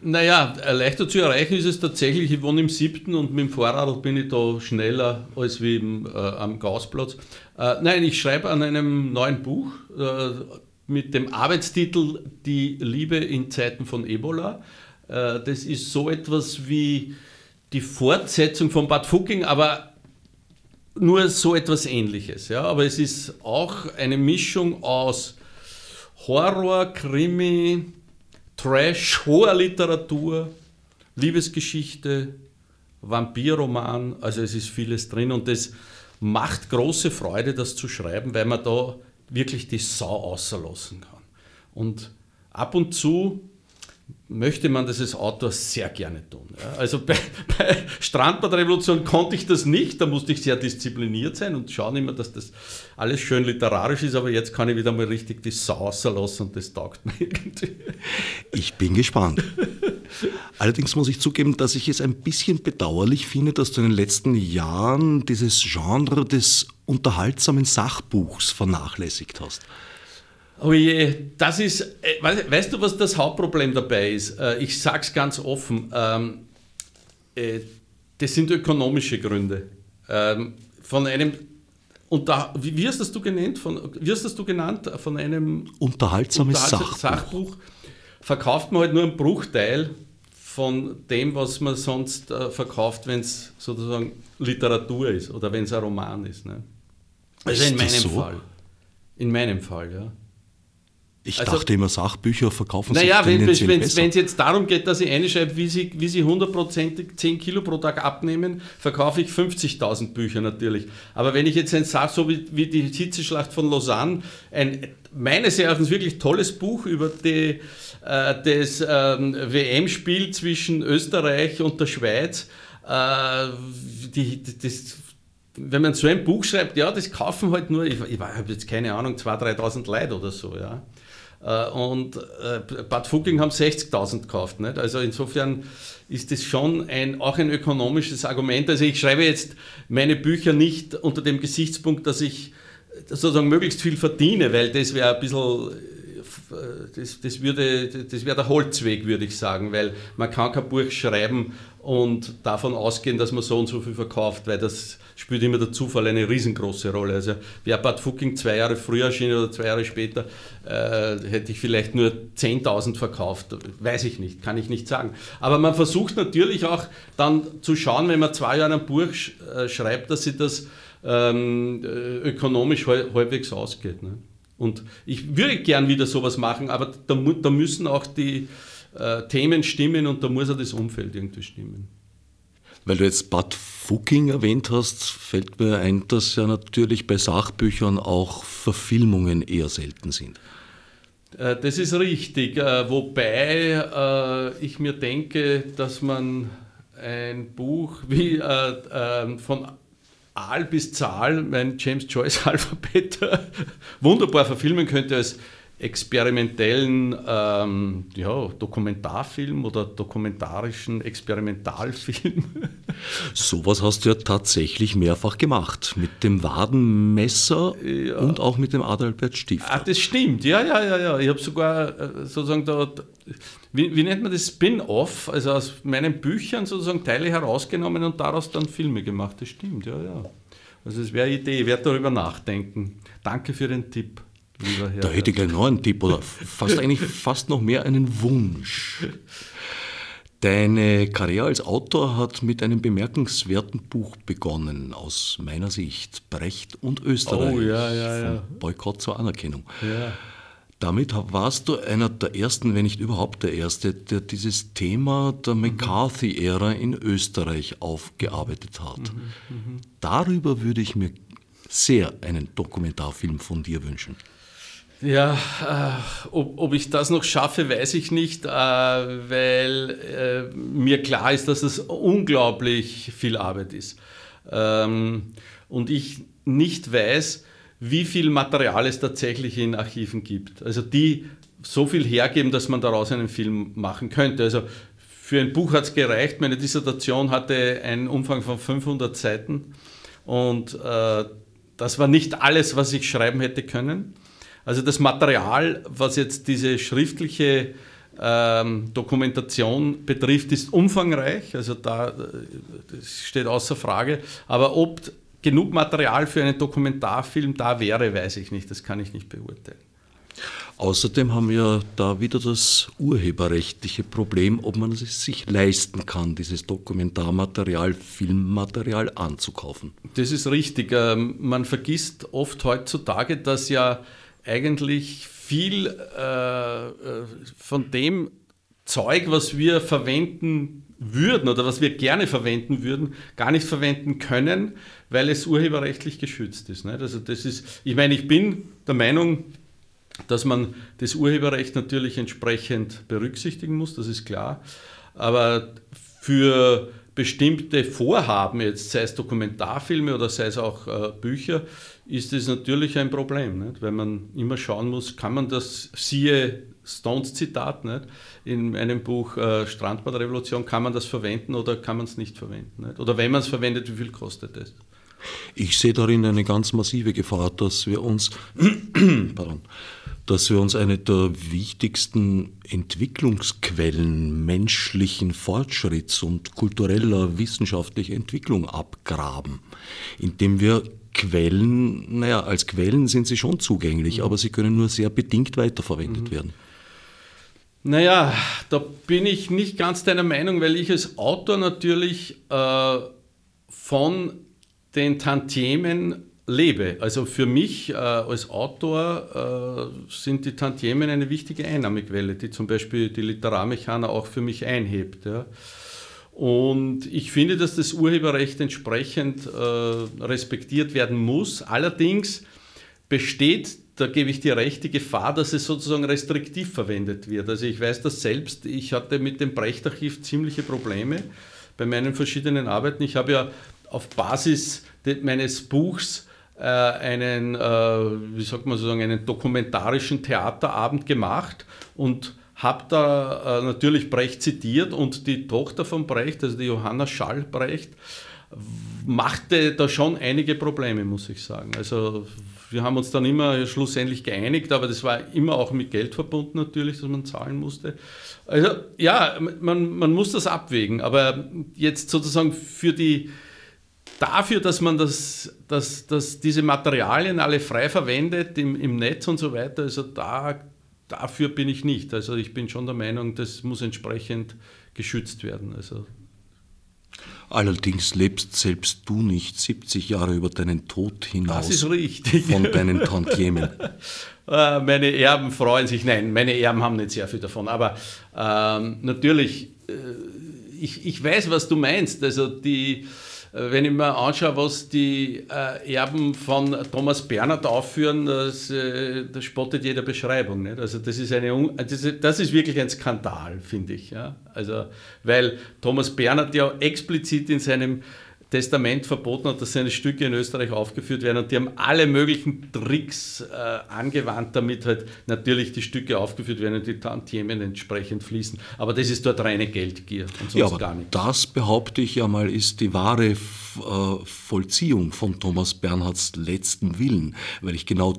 Naja, leichter zu erreichen ist es tatsächlich. Ich wohne im siebten und mit dem Fahrrad bin ich da schneller als wie im, äh, am Gaußplatz. Äh, nein, ich schreibe an einem neuen Buch. Äh, mit dem Arbeitstitel Die Liebe in Zeiten von Ebola. Äh, das ist so etwas wie die Fortsetzung von Bad Fucking, aber nur so etwas ähnliches. Ja? Aber es ist auch eine Mischung aus Horror, Krimi, Trash, hoher Literatur, Liebesgeschichte, Vampirroman, also es ist vieles drin und es macht große Freude, das zu schreiben, weil man da wirklich die Sau außerlassen kann. Und ab und zu möchte man das als Autor sehr gerne tun. Ja. Also bei, bei Strandbadrevolution konnte ich das nicht, da musste ich sehr diszipliniert sein und schauen immer, dass das alles schön literarisch ist, aber jetzt kann ich wieder mal richtig die Sau außerlassen und das taugt mir (laughs) irgendwie. Ich bin gespannt. Allerdings muss ich zugeben, dass ich es ein bisschen bedauerlich finde, dass du in den letzten Jahren dieses Genre des unterhaltsamen Sachbuchs vernachlässigt hast. Oh je, das ist, äh, weißt du, was das Hauptproblem dabei ist? Äh, ich sage es ganz offen, ähm, äh, das sind ökonomische Gründe. Ähm, von einem, unter, wie hast das du genannt? Von, wie hast das du genannt? Von einem unterhaltsames Sachbuch. Sachbuch verkauft man halt nur einen Bruchteil von dem, was man sonst verkauft, wenn es sozusagen Literatur ist oder wenn es ein Roman ist. Ne? Also in meinem so? Fall. In meinem Fall, ja. Ich also, dachte immer, Sachbücher verkaufen naja, sich Naja, wenn es jetzt darum geht, dass ich einschreibe, wie sie, wie sie 100% 10 Kilo pro Tag abnehmen, verkaufe ich 50.000 Bücher natürlich. Aber wenn ich jetzt ein Sach, so wie, wie die Hitzeschlacht von Lausanne, ein meines Erachtens wirklich tolles Buch über die, äh, das ähm, WM-Spiel zwischen Österreich und der Schweiz, äh, die, das wenn man so ein Buch schreibt, ja, das kaufen halt nur, ich, ich habe jetzt keine Ahnung, 2.000, 3.000 Leute oder so, ja. Äh, und äh, Bad Fucking haben 60.000 gekauft. Nicht? Also insofern ist das schon ein, auch ein ökonomisches Argument. Also ich schreibe jetzt meine Bücher nicht unter dem Gesichtspunkt, dass ich sozusagen möglichst viel verdiene, weil das wäre ein bisschen das, das, würde, das wäre der Holzweg, würde ich sagen, weil man kann kein Buch schreiben und davon ausgehen, dass man so und so viel verkauft, weil das spielt immer der Zufall eine riesengroße Rolle. Also wäre Bad Fucking zwei Jahre früher erschienen oder zwei Jahre später, äh, hätte ich vielleicht nur 10.000 verkauft. Weiß ich nicht, kann ich nicht sagen. Aber man versucht natürlich auch dann zu schauen, wenn man zwei Jahre ein Buch sch äh, schreibt, dass sich das ähm, äh, ökonomisch halbwegs ausgeht. Ne? Und ich würde gern wieder sowas machen, aber da, da müssen auch die äh, Themen stimmen und da muss auch das Umfeld irgendwie stimmen. Weil du jetzt Bad Fucking erwähnt hast, fällt mir ein, dass ja natürlich bei Sachbüchern auch Verfilmungen eher selten sind. Äh, das ist richtig, äh, wobei äh, ich mir denke, dass man ein Buch wie von Aal bis Zahl, mein James Joyce (laughs) Alphabet, wunderbar verfilmen könnte als experimentellen ähm, ja, Dokumentarfilm oder dokumentarischen Experimentalfilm. (laughs) Sowas hast du ja tatsächlich mehrfach gemacht. Mit dem Wadenmesser ja. und auch mit dem Adalbert Stift. Ah, das stimmt, ja, ja, ja, ja. Ich habe sogar äh, sozusagen da, wie, wie nennt man das, Spin-off, also aus meinen Büchern sozusagen Teile herausgenommen und daraus dann Filme gemacht. Das stimmt, ja, ja. Also es wäre eine Idee, ich werde darüber nachdenken. Danke für den Tipp. Lieber Herr. Da hätte ich gleich noch einen Tipp oder fast eigentlich fast noch mehr einen Wunsch. Deine Karriere als Autor hat mit einem bemerkenswerten Buch begonnen, aus meiner Sicht. Brecht und Österreich. Oh, ja, ja, ja. Boykott zur Anerkennung. Ja. Damit warst du einer der ersten, wenn nicht überhaupt der erste, der dieses Thema der mhm. McCarthy-Ära in Österreich aufgearbeitet hat. Mhm, mhm. Darüber würde ich mir sehr einen Dokumentarfilm von dir wünschen. Ja, äh, ob, ob, ich das noch schaffe, weiß ich nicht, äh, weil äh, mir klar ist, dass es unglaublich viel Arbeit ist. Ähm, und ich nicht weiß, wie viel Material es tatsächlich in Archiven gibt. Also die so viel hergeben, dass man daraus einen Film machen könnte. Also für ein Buch hat es gereicht. Meine Dissertation hatte einen Umfang von 500 Seiten und äh, das war nicht alles, was ich schreiben hätte können. Also das Material, was jetzt diese schriftliche ähm, Dokumentation betrifft, ist umfangreich, also da das steht außer Frage. Aber ob genug Material für einen Dokumentarfilm da wäre, weiß ich nicht, das kann ich nicht beurteilen. Außerdem haben wir da wieder das urheberrechtliche Problem, ob man es sich leisten kann, dieses Dokumentarmaterial, Filmmaterial anzukaufen. Das ist richtig. Ähm, man vergisst oft heutzutage, dass ja eigentlich viel äh, äh, von dem Zeug, was wir verwenden würden oder was wir gerne verwenden würden, gar nicht verwenden können, weil es urheberrechtlich geschützt ist. Nicht? Also das ist, ich meine, ich bin der Meinung, dass man das Urheberrecht natürlich entsprechend berücksichtigen muss, das ist klar. Aber für bestimmte Vorhaben, jetzt sei es Dokumentarfilme oder sei es auch äh, Bücher, ist es natürlich ein Problem, nicht? weil man immer schauen muss, kann man das, siehe Stones Zitat nicht? in einem Buch äh, Strandbadrevolution, kann man das verwenden oder kann man es nicht verwenden? Nicht? Oder wenn man es verwendet, wie viel kostet es? Ich sehe darin eine ganz massive Gefahr, dass wir uns, (clears throat) pardon, dass wir uns eine der wichtigsten Entwicklungsquellen menschlichen Fortschritts und kultureller wissenschaftlicher Entwicklung abgraben, indem wir Quellen, naja, als Quellen sind sie schon zugänglich, mhm. aber sie können nur sehr bedingt weiterverwendet mhm. werden. Naja, da bin ich nicht ganz deiner Meinung, weil ich als Autor natürlich äh, von den Tantiemen lebe. Also für mich äh, als Autor äh, sind die Tantiemen eine wichtige Einnahmequelle, die zum Beispiel die Literarmechaner auch für mich einhebt. Ja. Und ich finde, dass das Urheberrecht entsprechend äh, respektiert werden muss. Allerdings besteht, da gebe ich dir recht, die Gefahr, dass es sozusagen restriktiv verwendet wird. Also ich weiß das selbst, ich hatte mit dem Brechtarchiv ziemliche Probleme bei meinen verschiedenen Arbeiten. Ich habe ja auf Basis meines Buchs äh, einen, äh, wie sagt man sozusagen, einen dokumentarischen Theaterabend gemacht und habe da äh, natürlich Brecht zitiert und die Tochter von Brecht, also die Johanna Schall Brecht, machte da schon einige Probleme, muss ich sagen. Also wir haben uns dann immer schlussendlich geeinigt, aber das war immer auch mit Geld verbunden natürlich, dass man zahlen musste. Also ja, man, man muss das abwägen, aber jetzt sozusagen für die dafür, dass man das, dass, dass diese Materialien alle frei verwendet im, im Netz und so weiter, also da, dafür bin ich nicht. Also ich bin schon der Meinung, das muss entsprechend geschützt werden. Also Allerdings lebst selbst du nicht 70 Jahre über deinen Tod hinaus. Das ist richtig. Von deinen Tantiemen. (laughs) Äh, meine Erben freuen sich. Nein, meine Erben haben nicht sehr viel davon. Aber ähm, natürlich, äh, ich, ich weiß, was du meinst. Also die wenn ich mir anschaue, was die äh, Erben von Thomas Bernhard aufführen, das, äh, das spottet jeder Beschreibung. Nicht? Also das ist, eine, das ist wirklich ein Skandal, finde ich. Ja? Also, weil Thomas Bernhard ja explizit in seinem Testament verboten hat, dass seine Stücke in Österreich aufgeführt werden. Und die haben alle möglichen Tricks äh, angewandt, damit halt natürlich die Stücke aufgeführt werden und die Tantiemen entsprechend fließen. Aber das ist dort reine Geldgier und sonst ja, aber gar nichts. Das behaupte ich ja mal, ist die wahre äh, Vollziehung von Thomas Bernhards letzten Willen, weil ich genau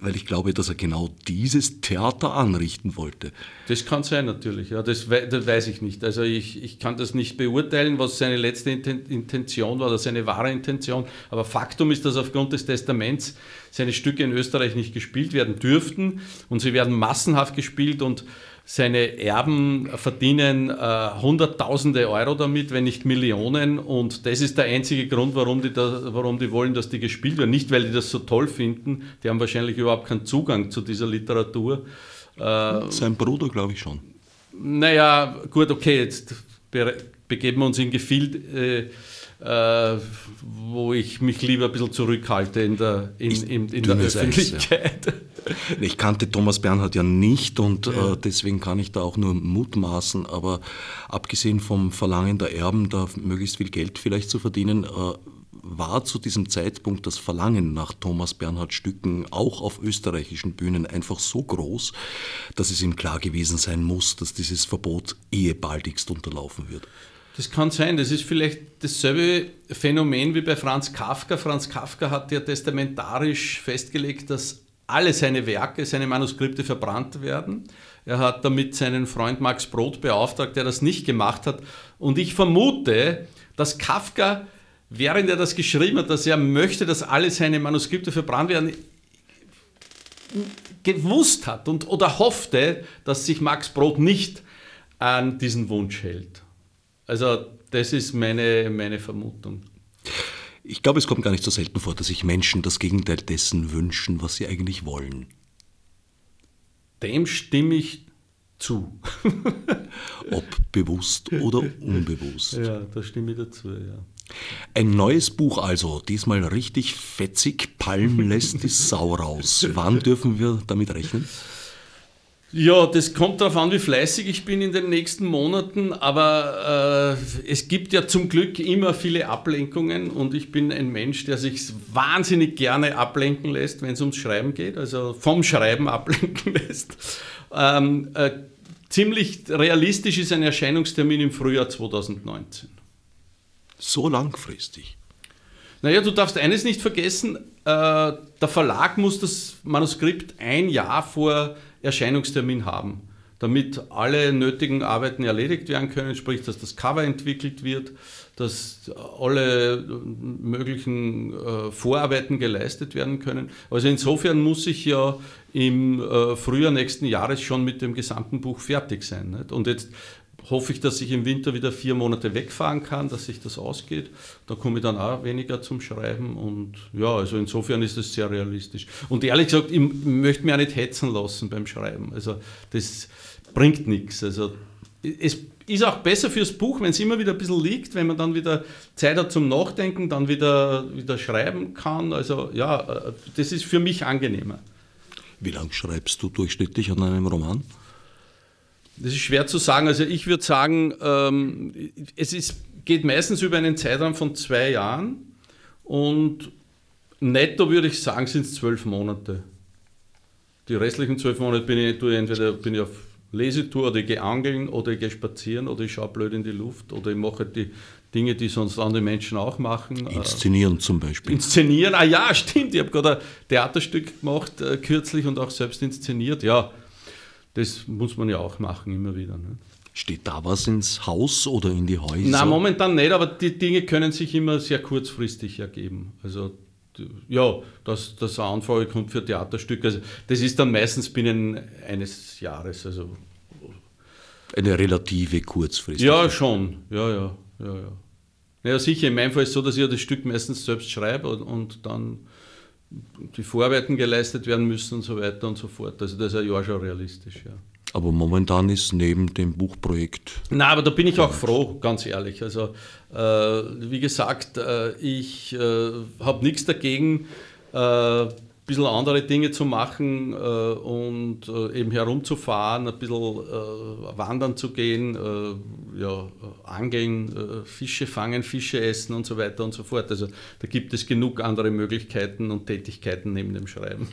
weil ich glaube, dass er genau dieses Theater anrichten wollte. Das kann sein natürlich, ja, das, das weiß ich nicht. Also ich, ich kann das nicht beurteilen, was seine letzte Intention war oder seine wahre Intention, aber Faktum ist, dass aufgrund des Testaments seine Stücke in Österreich nicht gespielt werden dürften und sie werden massenhaft gespielt und seine Erben verdienen äh, Hunderttausende Euro damit, wenn nicht Millionen. Und das ist der einzige Grund, warum die, da, warum die wollen, dass die gespielt werden. Nicht, weil die das so toll finden. Die haben wahrscheinlich überhaupt keinen Zugang zu dieser Literatur. Äh, Sein Bruder, glaube ich schon. Naja, gut, okay, jetzt begeben wir uns in Gefilde. Äh, äh, wo ich mich lieber ein bisschen zurückhalte in der, in, in, in der Öffentlichkeit. (laughs) Eis, ja. Ich kannte Thomas Bernhard ja nicht und ja. äh, deswegen kann ich da auch nur mutmaßen, aber abgesehen vom Verlangen der Erben, da möglichst viel Geld vielleicht zu verdienen, äh, war zu diesem Zeitpunkt das Verlangen nach Thomas Bernhard Stücken auch auf österreichischen Bühnen einfach so groß, dass es ihm klar gewesen sein muss, dass dieses Verbot ehe baldigst unterlaufen wird. Das kann sein. Das ist vielleicht dasselbe Phänomen wie bei Franz Kafka. Franz Kafka hat ja testamentarisch festgelegt, dass alle seine Werke, seine Manuskripte verbrannt werden. Er hat damit seinen Freund Max Brod beauftragt, der das nicht gemacht hat. Und ich vermute, dass Kafka, während er das geschrieben hat, dass er möchte, dass alle seine Manuskripte verbrannt werden, gewusst hat und, oder hoffte, dass sich Max Brod nicht an diesen Wunsch hält. Also das ist meine, meine Vermutung. Ich glaube, es kommt gar nicht so selten vor, dass sich Menschen das Gegenteil dessen wünschen, was sie eigentlich wollen. Dem stimme ich zu. (laughs) Ob bewusst oder unbewusst. Ja, da stimme ich dazu, ja. Ein neues Buch also, diesmal richtig fetzig, Palm lässt die Sau raus. Wann dürfen wir damit rechnen? Ja, das kommt darauf an, wie fleißig ich bin in den nächsten Monaten, aber äh, es gibt ja zum Glück immer viele Ablenkungen und ich bin ein Mensch, der sich wahnsinnig gerne ablenken lässt, wenn es ums Schreiben geht, also vom Schreiben (laughs) ablenken lässt. Ähm, äh, ziemlich realistisch ist ein Erscheinungstermin im Frühjahr 2019. So langfristig? Naja, du darfst eines nicht vergessen, äh, der Verlag muss das Manuskript ein Jahr vor Erscheinungstermin haben, damit alle nötigen Arbeiten erledigt werden können, sprich, dass das Cover entwickelt wird, dass alle möglichen äh, Vorarbeiten geleistet werden können. Also insofern muss ich ja im äh, Frühjahr nächsten Jahres schon mit dem gesamten Buch fertig sein. Und jetzt hoffe ich, dass ich im Winter wieder vier Monate wegfahren kann, dass sich das ausgeht. Da komme ich dann auch weniger zum Schreiben und ja, also insofern ist es sehr realistisch. Und ehrlich gesagt, ich möchte mich auch nicht hetzen lassen beim Schreiben. Also das bringt nichts. Also es ist auch besser fürs Buch, wenn es immer wieder ein bisschen liegt, wenn man dann wieder Zeit hat zum Nachdenken, dann wieder, wieder schreiben kann. Also ja, äh, das ist für mich angenehmer. Wie lange schreibst du durchschnittlich an einem Roman? Das ist schwer zu sagen. Also ich würde sagen, ähm, es ist, geht meistens über einen Zeitraum von zwei Jahren und netto würde ich sagen, sind es zwölf Monate. Die restlichen zwölf Monate bin ich, entweder bin ich auf Lesetour oder ich gehe angeln oder ich gehe spazieren oder ich schaue blöd in die Luft oder ich mache die Dinge, die sonst andere Menschen auch machen. Inszenieren zum Beispiel. Inszenieren, ah ja, stimmt. Ich habe gerade ein Theaterstück gemacht äh, kürzlich und auch selbst inszeniert. Ja, das muss man ja auch machen, immer wieder. Ne? Steht da was ins Haus oder in die Häuser? Nein, momentan nicht, aber die Dinge können sich immer sehr kurzfristig ergeben. Also ja, dass, eine Anfrage kommt für Theaterstücke. Also das ist dann meistens binnen eines Jahres. Also eine relative Kurzfristigkeit. Ja, schon. Ja, ja, ja, ja. Naja, sicher, in meinem Fall ist es so, dass ich das Stück meistens selbst schreibe und, und dann die Vorarbeiten geleistet werden müssen und so weiter und so fort. Also das ist ein Jahr schon realistisch, ja. Aber momentan ist neben dem Buchprojekt. Na, aber da bin ich auch froh, ganz ehrlich. Also, äh, wie gesagt, äh, ich äh, habe nichts dagegen, äh, bisschen andere Dinge zu machen äh, und äh, eben herumzufahren, ein bisschen wandern zu gehen, ja, angeln, äh, Fische fangen, Fische essen und so weiter und so fort. Also da gibt es genug andere Möglichkeiten und Tätigkeiten neben dem Schreiben.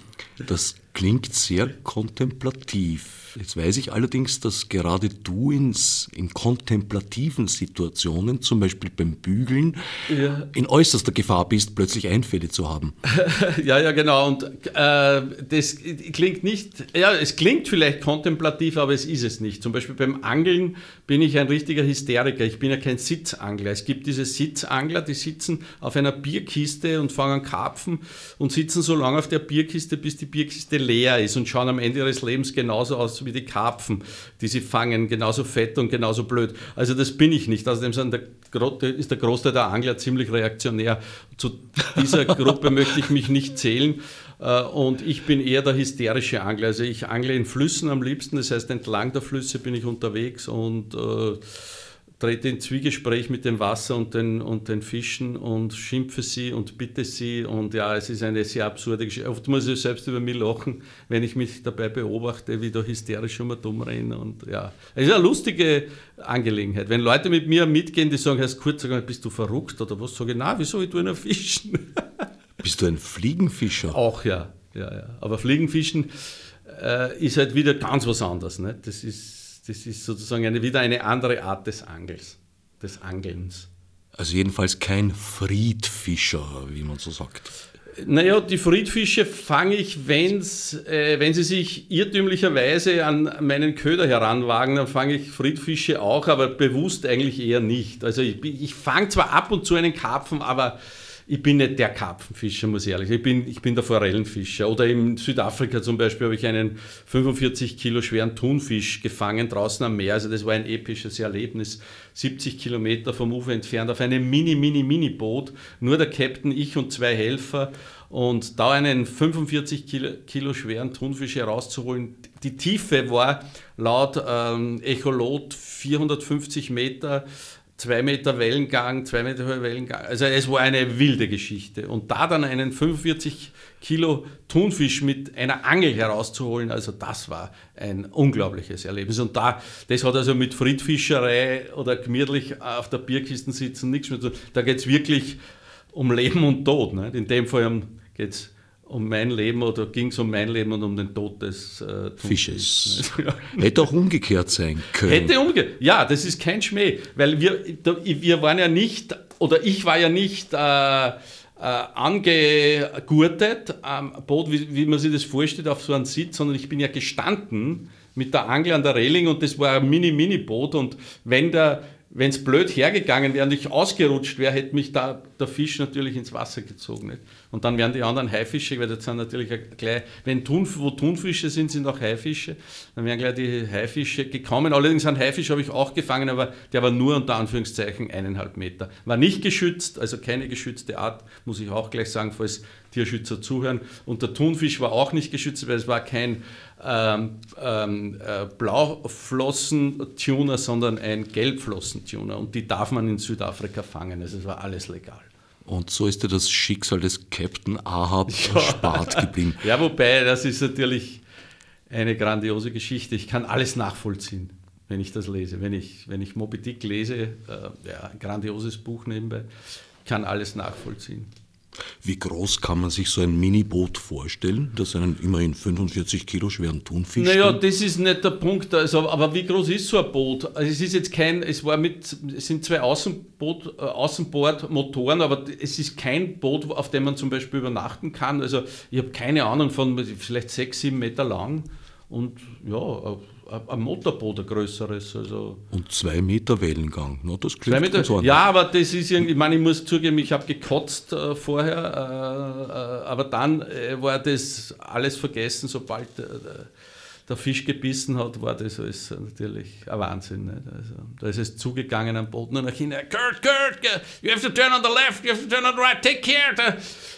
Das klingt sehr kontemplativ. Jetzt weiß ich allerdings, dass gerade du ins, in kontemplativen Situationen, zum Beispiel beim Bügeln, ja. in äußerster Gefahr bist, plötzlich Einfälle zu haben. (laughs) ja, ja, genau. Und äh, das klingt nicht, ja, es klingt vielleicht kontemplativ, aber es ist es nicht. Zum Beispiel beim Angeln bin ich ein richtiger Hysteriker. Ich bin ja kein Sitzangler. Es gibt diese Sitzangler, die sitzen auf einer Bierkiste und fangen Karpfen und sitzen so lange auf der Bierkiste, bis die Bierkiste leer ist und schauen am Ende ihres Lebens genauso aus wie die Karpfen, die sie fangen, genauso fett und genauso blöd. Also das bin ich nicht. Außerdem sind der, ist der Großteil der Angler ziemlich reaktionär. Zu dieser (laughs) Gruppe möchte ich mich nicht zählen. Äh, und ich bin eher der hysterische Angler. Also ich angle in Flüssen am liebsten, das heißt entlang der Flüsse bin ich unterwegs und äh, trete in Zwiegespräch mit dem Wasser und den, und den Fischen und schimpfe sie und bitte sie. Und ja, es ist eine sehr absurde Geschichte. Oft muss ich selbst über mich lachen, wenn ich mich dabei beobachte, wie da hysterisch um dumm renne. Und ja, es ist eine lustige Angelegenheit. Wenn Leute mit mir mitgehen, die sagen, erst kurz, sagen, bist du verrückt oder was? Sage ich, na, wieso ich tue nur fischen? (laughs) Bist du ein Fliegenfischer? Auch ja, ja, ja. Aber Fliegenfischen äh, ist halt wieder ganz was anderes. Ne? Das ist das ist sozusagen eine, wieder eine andere Art des Angels, des Angelns. Also jedenfalls kein Friedfischer, wie man so sagt. Naja, die Friedfische fange ich, wenn's, äh, wenn sie sich irrtümlicherweise an meinen Köder heranwagen, dann fange ich Friedfische auch, aber bewusst eigentlich eher nicht. Also ich, ich fange zwar ab und zu einen Karpfen, aber ich bin nicht der Karpfenfischer, muss ich ehrlich sagen. Ich bin, ich bin der Forellenfischer. Oder in Südafrika zum Beispiel habe ich einen 45 Kilo schweren Thunfisch gefangen draußen am Meer. Also das war ein episches Erlebnis. 70 Kilometer vom Ufer entfernt auf einem mini, mini, mini Boot. Nur der Captain, ich und zwei Helfer. Und da einen 45 Kilo, Kilo schweren Thunfisch herauszuholen, die Tiefe war laut ähm, Echolot 450 Meter zwei Meter Wellengang, zwei Meter hoher Wellengang. Also es war eine wilde Geschichte. Und da dann einen 45 Kilo Thunfisch mit einer Angel herauszuholen, also das war ein unglaubliches Erlebnis. Und da, das hat also mit Friedfischerei oder gemütlich auf der Bierkiste sitzen nichts mehr zu tun. Da geht es wirklich um Leben und Tod. Nicht? In dem Fall geht es um mein Leben oder ging es um mein Leben und um den Tod des äh, Fisches. (laughs) Hätte auch umgekehrt sein können. Hätte umgekehrt. Ja, das ist kein Schmäh, weil wir, wir waren ja nicht, oder ich war ja nicht äh, äh, angegurtet am Boot, wie, wie, man sich das vorstellt, auf so einem Sitz, sondern ich bin ja gestanden mit der Angel an der Reling und das war ein Mini-Mini-Boot und wenn der wenn es blöd hergegangen wäre und ich ausgerutscht wäre, hätte mich da der Fisch natürlich ins Wasser gezogen. Nicht? Und dann wären die anderen Haifische, weil das sind natürlich gleich, wenn Thun, wo Thunfische sind, sind auch Haifische, dann wären gleich die Haifische gekommen. Allerdings einen Haifisch habe ich auch gefangen, aber der war nur unter Anführungszeichen eineinhalb Meter. War nicht geschützt, also keine geschützte Art, muss ich auch gleich sagen, falls Tierschützer zuhören. Und der Thunfisch war auch nicht geschützt, weil es war kein ähm, ähm, äh, Blauflossen-Tuner, sondern ein Gelbflossen-Tuner. Und die darf man in Südafrika fangen. Also es war alles legal. Und so ist dir das Schicksal des Captain Ahab (laughs) ja. erspart geblieben. Ja, wobei, das ist natürlich eine grandiose Geschichte. Ich kann alles nachvollziehen, wenn ich das lese. Wenn ich, wenn ich Moby Dick lese, äh, ja, ein grandioses Buch nebenbei, kann alles nachvollziehen. Wie groß kann man sich so ein Miniboot vorstellen, das einen immerhin 45 Kilo schweren Thunfisch Naja, stimmt? das ist nicht der Punkt. Also, aber wie groß ist so ein Boot? Also es ist jetzt kein, es war mit, es sind zwei Außenboot, äh, Außenbordmotoren, aber es ist kein Boot, auf dem man zum Beispiel übernachten kann. Also ich habe keine Ahnung von vielleicht sechs, sieben Meter lang und ja, ein Motorboot, ein größeres. Also und zwei Meter Wellengang, no, das klingt Meter, Ja, aber das ist irgendwie, ich meine, ich muss zugeben, ich habe gekotzt äh, vorher, äh, äh, aber dann äh, war das alles vergessen, sobald der Fisch gebissen hat, war das alles natürlich ein Wahnsinn. Also, da ist es zugegangen am Boden und nach hinten, Kurt, Kurt, you have to turn on the left, you have to turn on the right, take care,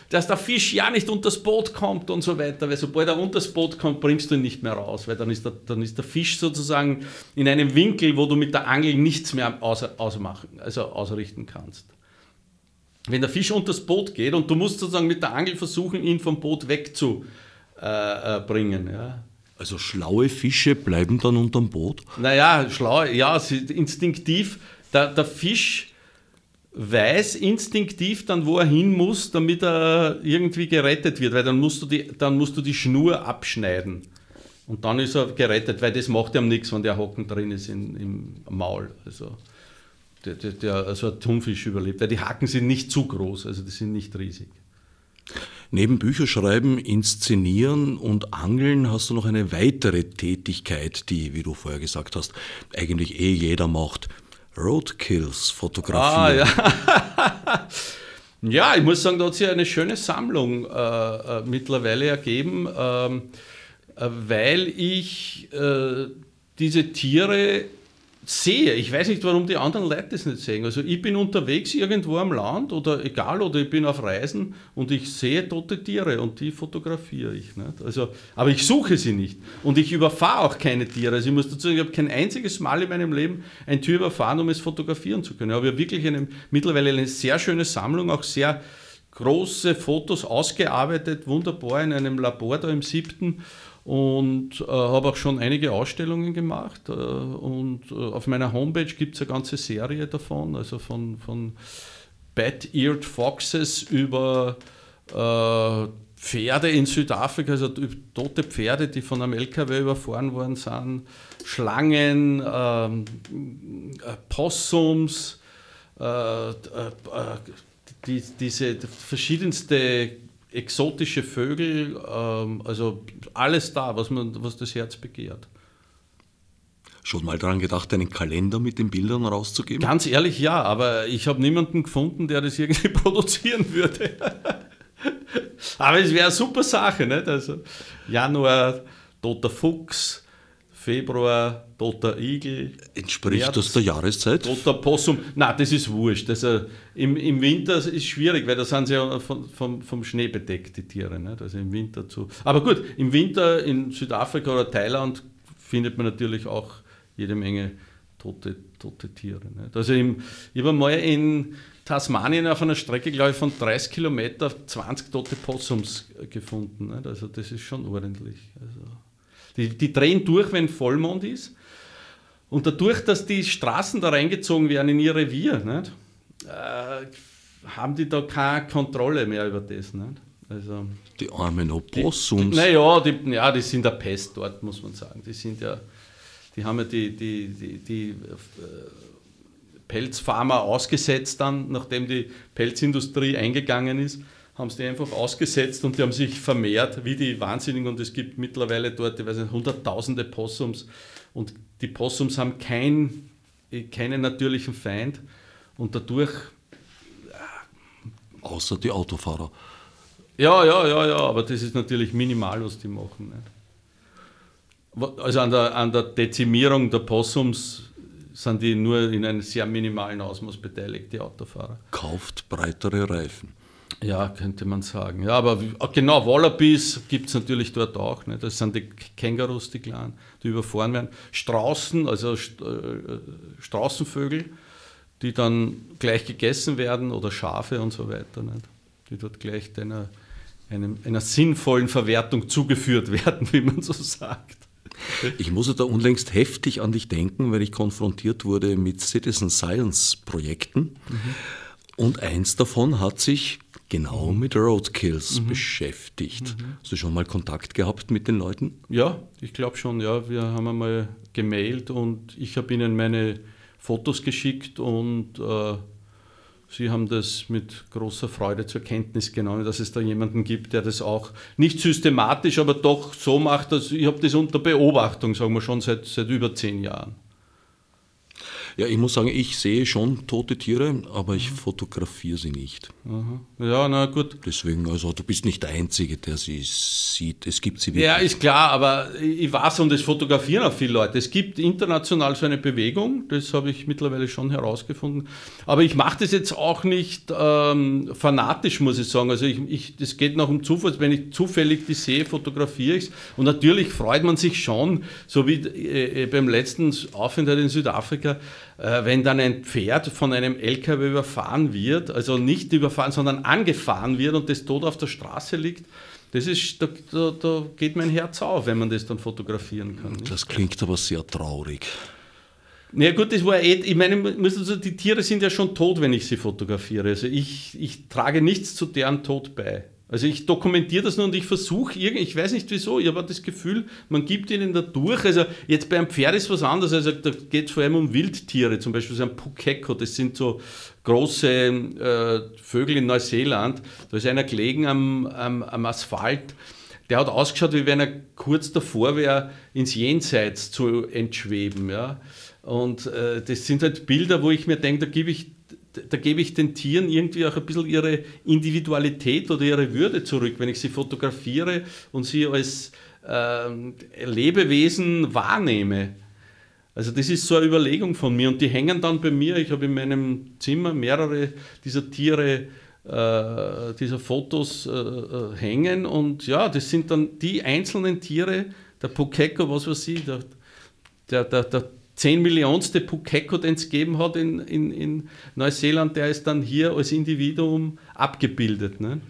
dass der Fisch ja nicht unter das Boot kommt und so weiter, weil sobald er unter das Boot kommt, bringst du ihn nicht mehr raus, weil dann ist der, dann ist der Fisch sozusagen in einem Winkel, wo du mit der Angel nichts mehr außer, ausmachen, also ausrichten kannst. Wenn der Fisch unter das Boot geht und du musst sozusagen mit der Angel versuchen, ihn vom Boot wegzubringen, äh, äh ja, Also schlaue Fische bleiben dann unterm Boot? Naja, schlau, ja, instinktiv. Der, der Fisch weiß instinktiv dann, wo er hin muss, damit er irgendwie gerettet wird, weil dann musst du die, dann musst du die Schnur abschneiden. Und dann ist er gerettet, weil das macht ihm nichts, wenn der Hocken drin ist in, im Maul. Also, der, der, der, also ein Thunfisch überlebt. Weil die Haken sind nicht zu groß, also die sind nicht riesig. Neben Bücherschreiben, Inszenieren und Angeln hast du noch eine weitere Tätigkeit, die, wie du vorher gesagt hast, eigentlich eh jeder macht. Roadkills fotografieren. Ah, ja. (laughs) ja, ich muss sagen, da hat sich eine schöne Sammlung äh, äh, mittlerweile ergeben, ähm, äh, weil ich äh, diese Tiere sehe. Ich weiß nicht, warum die anderen Leute das nicht sehen. Also ich bin unterwegs irgendwo am Land oder egal, oder ich bin auf Reisen und ich sehe tote Tiere und die fotografiere ich. Nicht? Also, aber ich suche sie nicht. Und ich überfahre auch keine Tiere. Also ich muss dazu sagen, ich habe kein einziges Mal in meinem Leben ein Tier überfahren, um es fotografieren zu können. Ich habe wirklich eine, mittlerweile eine sehr schöne Sammlung, auch sehr große Fotos ausgearbeitet, wunderbar in einem Labor da im siebten und äh, habe auch schon einige Ausstellungen gemacht. Äh, und äh, auf meiner Homepage gibt es eine ganze Serie davon, also von, von Bat-Eared Foxes über äh, Pferde in Südafrika, also tote Pferde, die von einem LKW überfahren worden sind, Schlangen, ähm, äh, Possums, äh, die, diese verschiedenste exotische Vögel, ähm, also alles da, was, man, was das Herz begehrt. Schon mal daran gedacht, einen Kalender mit den Bildern rauszugeben? Ganz ehrlich, ja, aber ich habe niemanden gefunden, der das irgendwie (laughs) produzieren würde. (laughs) aber es wäre eine super Sache, nicht? Also Januar, Toter Fuchs, Februar, toter Igel. Entspricht März, das der Jahreszeit? Toter Possum. Nein, das ist wurscht. Also im, Im Winter ist es schwierig, weil da sind sie ja von, vom, vom Schnee bedeckt, die Tiere. Nicht? Also im Winter zu. Aber gut, im Winter in Südafrika oder Thailand findet man natürlich auch jede Menge tote, tote Tiere. Nicht? Also im, ich habe mal in Tasmanien auf einer Strecke, glaube ich, von 30 Kilometern 20 tote Possums gefunden. Nicht? Also das ist schon ordentlich. Also die, die drehen durch, wenn Vollmond ist. Und dadurch, dass die Straßen da reingezogen werden in ihr Revier, nicht, äh, haben die da keine Kontrolle mehr über das. Nicht? Also, die armen Opossums. Naja, die, ja, die sind der Pest dort, muss man sagen. Die sind ja, die haben ja die, die, die, die äh, Pelzfarmer ausgesetzt dann, nachdem die Pelzindustrie eingegangen ist haben sie die einfach ausgesetzt und die haben sich vermehrt wie die Wahnsinnigen und es gibt mittlerweile dort, ich weiß nicht, hunderttausende Possums und die Possums haben kein, keinen natürlichen Feind und dadurch... Außer die Autofahrer. Ja, ja, ja, ja, aber das ist natürlich minimal, was die machen. Nicht? Also an der, an der Dezimierung der Possums sind die nur in einem sehr minimalen Ausmaß beteiligt, die Autofahrer. Kauft breitere Reifen. Ja, könnte man sagen. Ja, aber genau, Wallabies gibt es natürlich dort auch. Ne? Das sind die Kängurus, die kleinen, die überfahren werden. Straußen, also äh, Straußenvögel, die dann gleich gegessen werden oder Schafe und so weiter. Nicht? Die dort gleich einer, einer, einer sinnvollen Verwertung zugeführt (laughs) werden, wie man so sagt. Ich muss da unlängst heftig an dich denken, weil ich konfrontiert wurde mit Citizen Science Projekten. Mhm. Und eins davon hat sich genau mhm. mit Roadkills mhm. beschäftigt. Mhm. Hast du schon mal Kontakt gehabt mit den Leuten? Ja, ich glaube schon. Ja, wir haben einmal gemailt und ich habe ihnen meine Fotos geschickt und äh, sie haben das mit großer Freude zur Kenntnis genommen, dass es da jemanden gibt, der das auch nicht systematisch, aber doch so macht, dass ich habe das unter Beobachtung, sagen wir schon seit, seit über zehn Jahren. Ja, ich muss sagen, ich sehe schon tote Tiere, aber ich fotografiere sie nicht. Aha. Ja, na gut. Deswegen, also du bist nicht der Einzige, der sie sieht. Es gibt sie wirklich. Ja, ist klar, aber ich weiß und das fotografieren auch viele Leute. Es gibt international so eine Bewegung, das habe ich mittlerweile schon herausgefunden. Aber ich mache das jetzt auch nicht ähm, fanatisch, muss ich sagen. Also ich, das geht noch um Zufall. Wenn ich zufällig die sehe, fotografiere ich es. Und natürlich freut man sich schon, so wie äh, beim letzten Aufenthalt in Südafrika, äh, wenn dann ein Pferd von einem LKW überfahren wird, also nicht überfahren, sondern angefahren wird und das tot auf der Straße liegt, das ist, da, da, da, geht mein Herz auf, wenn man das dann fotografieren kann. Nicht? Das klingt aber sehr traurig. Na ja, gut, das war eh, ich meine, also die Tiere sind ja schon tot, wenn ich sie fotografiere. Also ich, ich trage nichts zu deren Tod bei. Also ich dokumentiere das nur und ich versuche irgendwie, ich weiß nicht wieso, ich habe das Gefühl, man gibt ihnen da durch. Also jetzt bei einem Pferd ist was anderes, also da geht es vor allem um Wildtiere, zum Beispiel so ein Pukeko, das sind so große äh, Vögel in Neuseeland. Da ist einer gelegen am, am, am Asphalt, der hat ausgeschaut, wie wenn er kurz davor wäre, ins Jenseits zu entschweben. Ja. Und äh, das sind halt Bilder, wo ich mir denke, da gebe ich da gebe ich den Tieren irgendwie auch ein bisschen ihre Individualität oder ihre Würde zurück, wenn ich sie fotografiere und sie als äh, Lebewesen wahrnehme. Also das ist so eine Überlegung von mir und die hängen dann bei mir. Ich habe in meinem Zimmer mehrere dieser Tiere, äh, dieser Fotos äh, äh hängen und ja, das sind dann die einzelnen Tiere, der Pokeko, was weiß ich, der, der, der, der 10 Millionste Pukeko, den es gegeben hat in, in, in Neuseeland, der ist dann hier als Individuum abgebildet. Ne?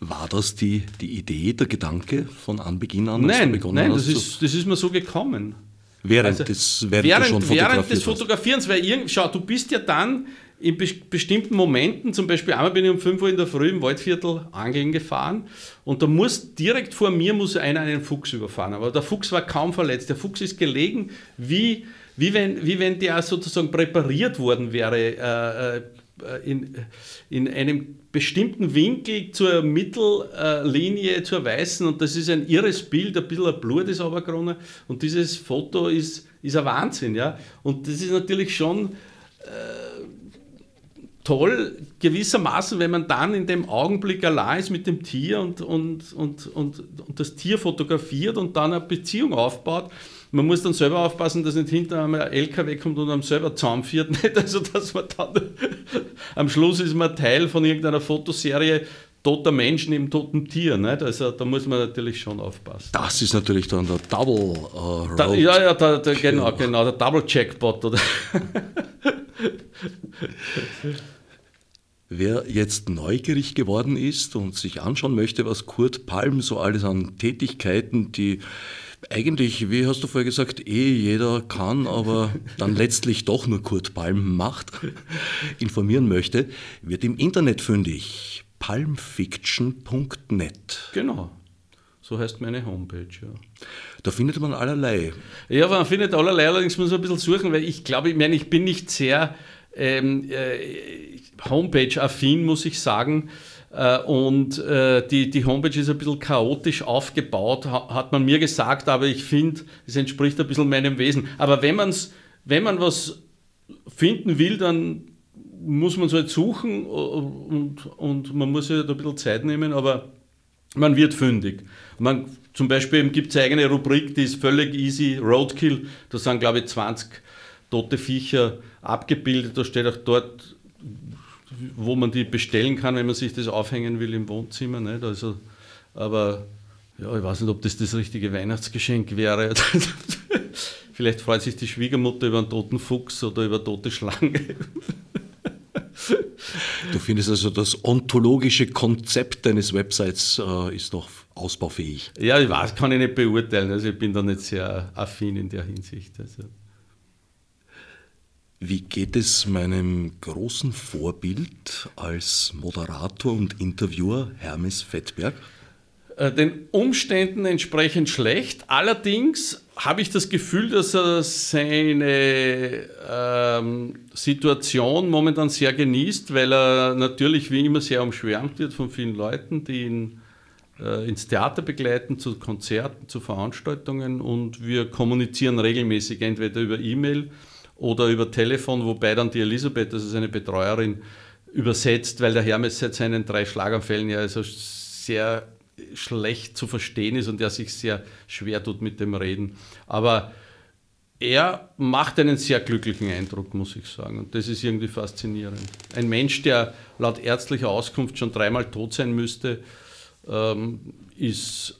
War das die, die Idee, der Gedanke von Anbeginn an? Nein, nein das, ist, das ist mir so gekommen. Während, also, des, während, während, während des Fotografierens, weil irgend, schau, du bist ja dann in bestimmten Momenten, zum Beispiel einmal bin ich um 5 Uhr in der Früh im Waldviertel angeln gefahren und da muss direkt vor mir muss einer einen Fuchs überfahren. Aber der Fuchs war kaum verletzt. Der Fuchs ist gelegen wie wie wenn, wie wenn der sozusagen präpariert worden wäre äh, äh, in, in einem bestimmten Winkel zur Mittellinie zur weißen und das ist ein irres Bild, ein bisschen Blut ist aber gerade und dieses Foto ist, ist ein Wahnsinn, ja. Und das ist natürlich schon äh, toll, gewissermaßen, wenn man dann in dem Augenblick allein ist mit dem Tier und, und, und, und, und das Tier fotografiert und dann eine Beziehung aufbaut man muss dann selber aufpassen, dass nicht hinter einem LKW kommt und einem selber zusammenführt. (laughs) Nicht? Also, dass man dann (laughs) am Schluss ist man Teil von irgendeiner Fotoserie toter Mensch neben totem Tier. Nicht? Also da muss man natürlich schon aufpassen. Das ist natürlich dann der Double uh, da, Ja, ja, der, der, genau, genau, der Double Jackpot. Oder? (laughs) Wer jetzt neugierig geworden ist und sich anschauen möchte, was Kurt Palm so alles an Tätigkeiten, die eigentlich, wie hast du vorher gesagt, eh jeder kann, aber dann letztlich doch nur Kurt Palm macht, informieren möchte, wird im Internet fündig. palmfiction.net. Genau. So heißt meine Homepage, ja. Da findet man allerlei. Ja, man findet allerlei, allerdings muss man ein bisschen suchen, weil ich glaube, ich meine, ich bin nicht sehr ähm, äh, Homepage-affin, muss ich sagen. Äh, und äh, die, die Homepage ist ein bisschen chaotisch aufgebaut, hat man mir gesagt, aber ich finde, es entspricht ein bisschen meinem Wesen. Aber wenn, man's, wenn man was finden will, dann muss man es halt suchen und, und man muss sich halt ein bisschen Zeit nehmen, aber man wird fündig. Man, zum Beispiel gibt es eine eigene Rubrik, die ist völlig easy, Roadkill, da sind glaube ich 20 tote Viecher abgebildet, da steht auch dort wo man die bestellen kann, wenn man sich das aufhängen will im Wohnzimmer. Nicht? Also, aber ja, ich weiß nicht, ob das das richtige Weihnachtsgeschenk wäre. (laughs) Vielleicht freut sich die Schwiegermutter über einen toten Fuchs oder über tote Schlange. Du findest also, das ontologische Konzept deines Websites äh, ist noch ausbaufähig. Ja, ich weiß, kann ich nicht beurteilen. Also ich bin da nicht sehr affin in der Hinsicht. Also. Wie geht es meinem großen Vorbild als Moderator und Interviewer Hermes Fettberg? Äh, den Umständen entsprechend schlecht. Allerdings habe ich das Gefühl, dass er seine ähm, Situation momentan sehr genießt, weil er natürlich wie immer sehr umschwärmt wird von vielen Leuten, die ihn äh, ins Theater begleiten, zu Konzerten, zu Veranstaltungen und wir kommunizieren regelmäßig entweder über E-Mail oder über Telefon, wobei dann die Elisabeth, also seine Betreuerin, übersetzt, weil der Hermes seit seinen drei Schlaganfällen ja also sehr schlecht zu verstehen ist und er sich sehr schwer tut mit dem Reden. Aber er macht einen sehr glücklichen Eindruck, muss ich sagen. Und das ist irgendwie faszinierend. Ein Mensch, der laut ärztlicher Auskunft schon dreimal tot sein müsste, ähm, ist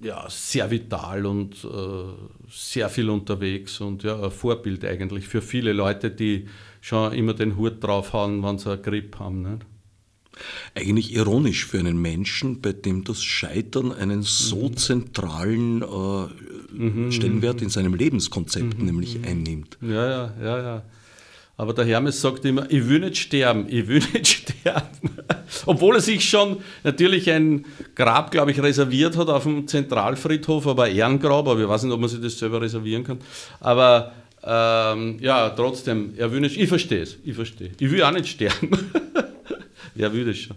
ja, sehr vital und äh, sehr viel unterwegs und ja, ein Vorbild eigentlich für viele Leute, die schon immer den Hut drauf haben, wenn sie eine Grip haben. Nicht? Eigentlich ironisch für einen Menschen, bei dem das Scheitern einen so mhm. zentralen äh, mhm. Stellenwert in seinem Lebenskonzept mhm. nämlich einnimmt. Ja, ja, ja, ja. Aber der Hermes sagt immer, ich will nicht sterben, ich will nicht sterben. (laughs) Obwohl er sich schon natürlich ein Grab, glaube ich, reserviert hat auf dem Zentralfriedhof, aber Ehrengrab, aber ich weiß nicht, ob man sich das selber reservieren kann. Aber ähm, ja, trotzdem, er will nicht, ich verstehe es, ich verstehe. Ich will auch nicht sterben. (laughs) Wer will das schon?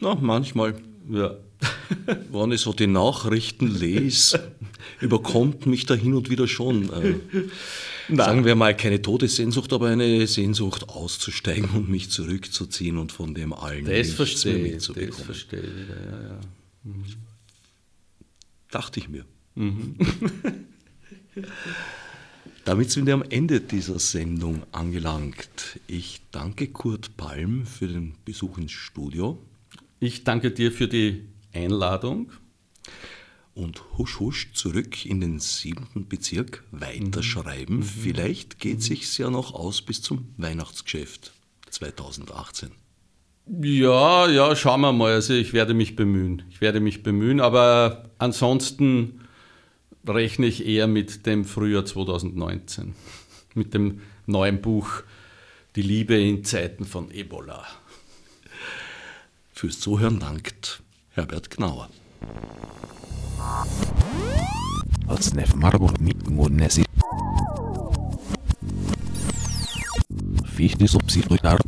Na, manchmal. Ja. (laughs) Wenn ich so die Nachrichten lese, überkommt mich da hin und wieder schon. Äh, sagen wir mal keine Todessehnsucht, aber eine Sehnsucht auszusteigen und mich zurückzuziehen und von dem allen das verstehe, mitzubekommen. Das verstehe ich, ja, ja. Mhm. Dachte ich mir. Mhm. (laughs) Damit sind wir am Ende dieser Sendung angelangt. Ich danke Kurt Palm für den Besuch ins Studio. Ich danke dir für die Einladung. Und husch husch zurück in den siebten Bezirk weiterschreiben. Mhm. Vielleicht geht mhm. sich's ja noch aus bis zum Weihnachtsgeschäft 2018. Ja, ja, schauen wir mal. Also ich werde mich bemühen. Ich werde mich bemühen, aber ansonsten rechne ich eher mit dem Frühjahr 2019, (laughs) mit dem neuen Buch Die Liebe in Zeiten von Ebola. Fürs Zuhören dankt Herbert Gnauer. Odsnev Marburg mit Murnesi. Fichte subsidiar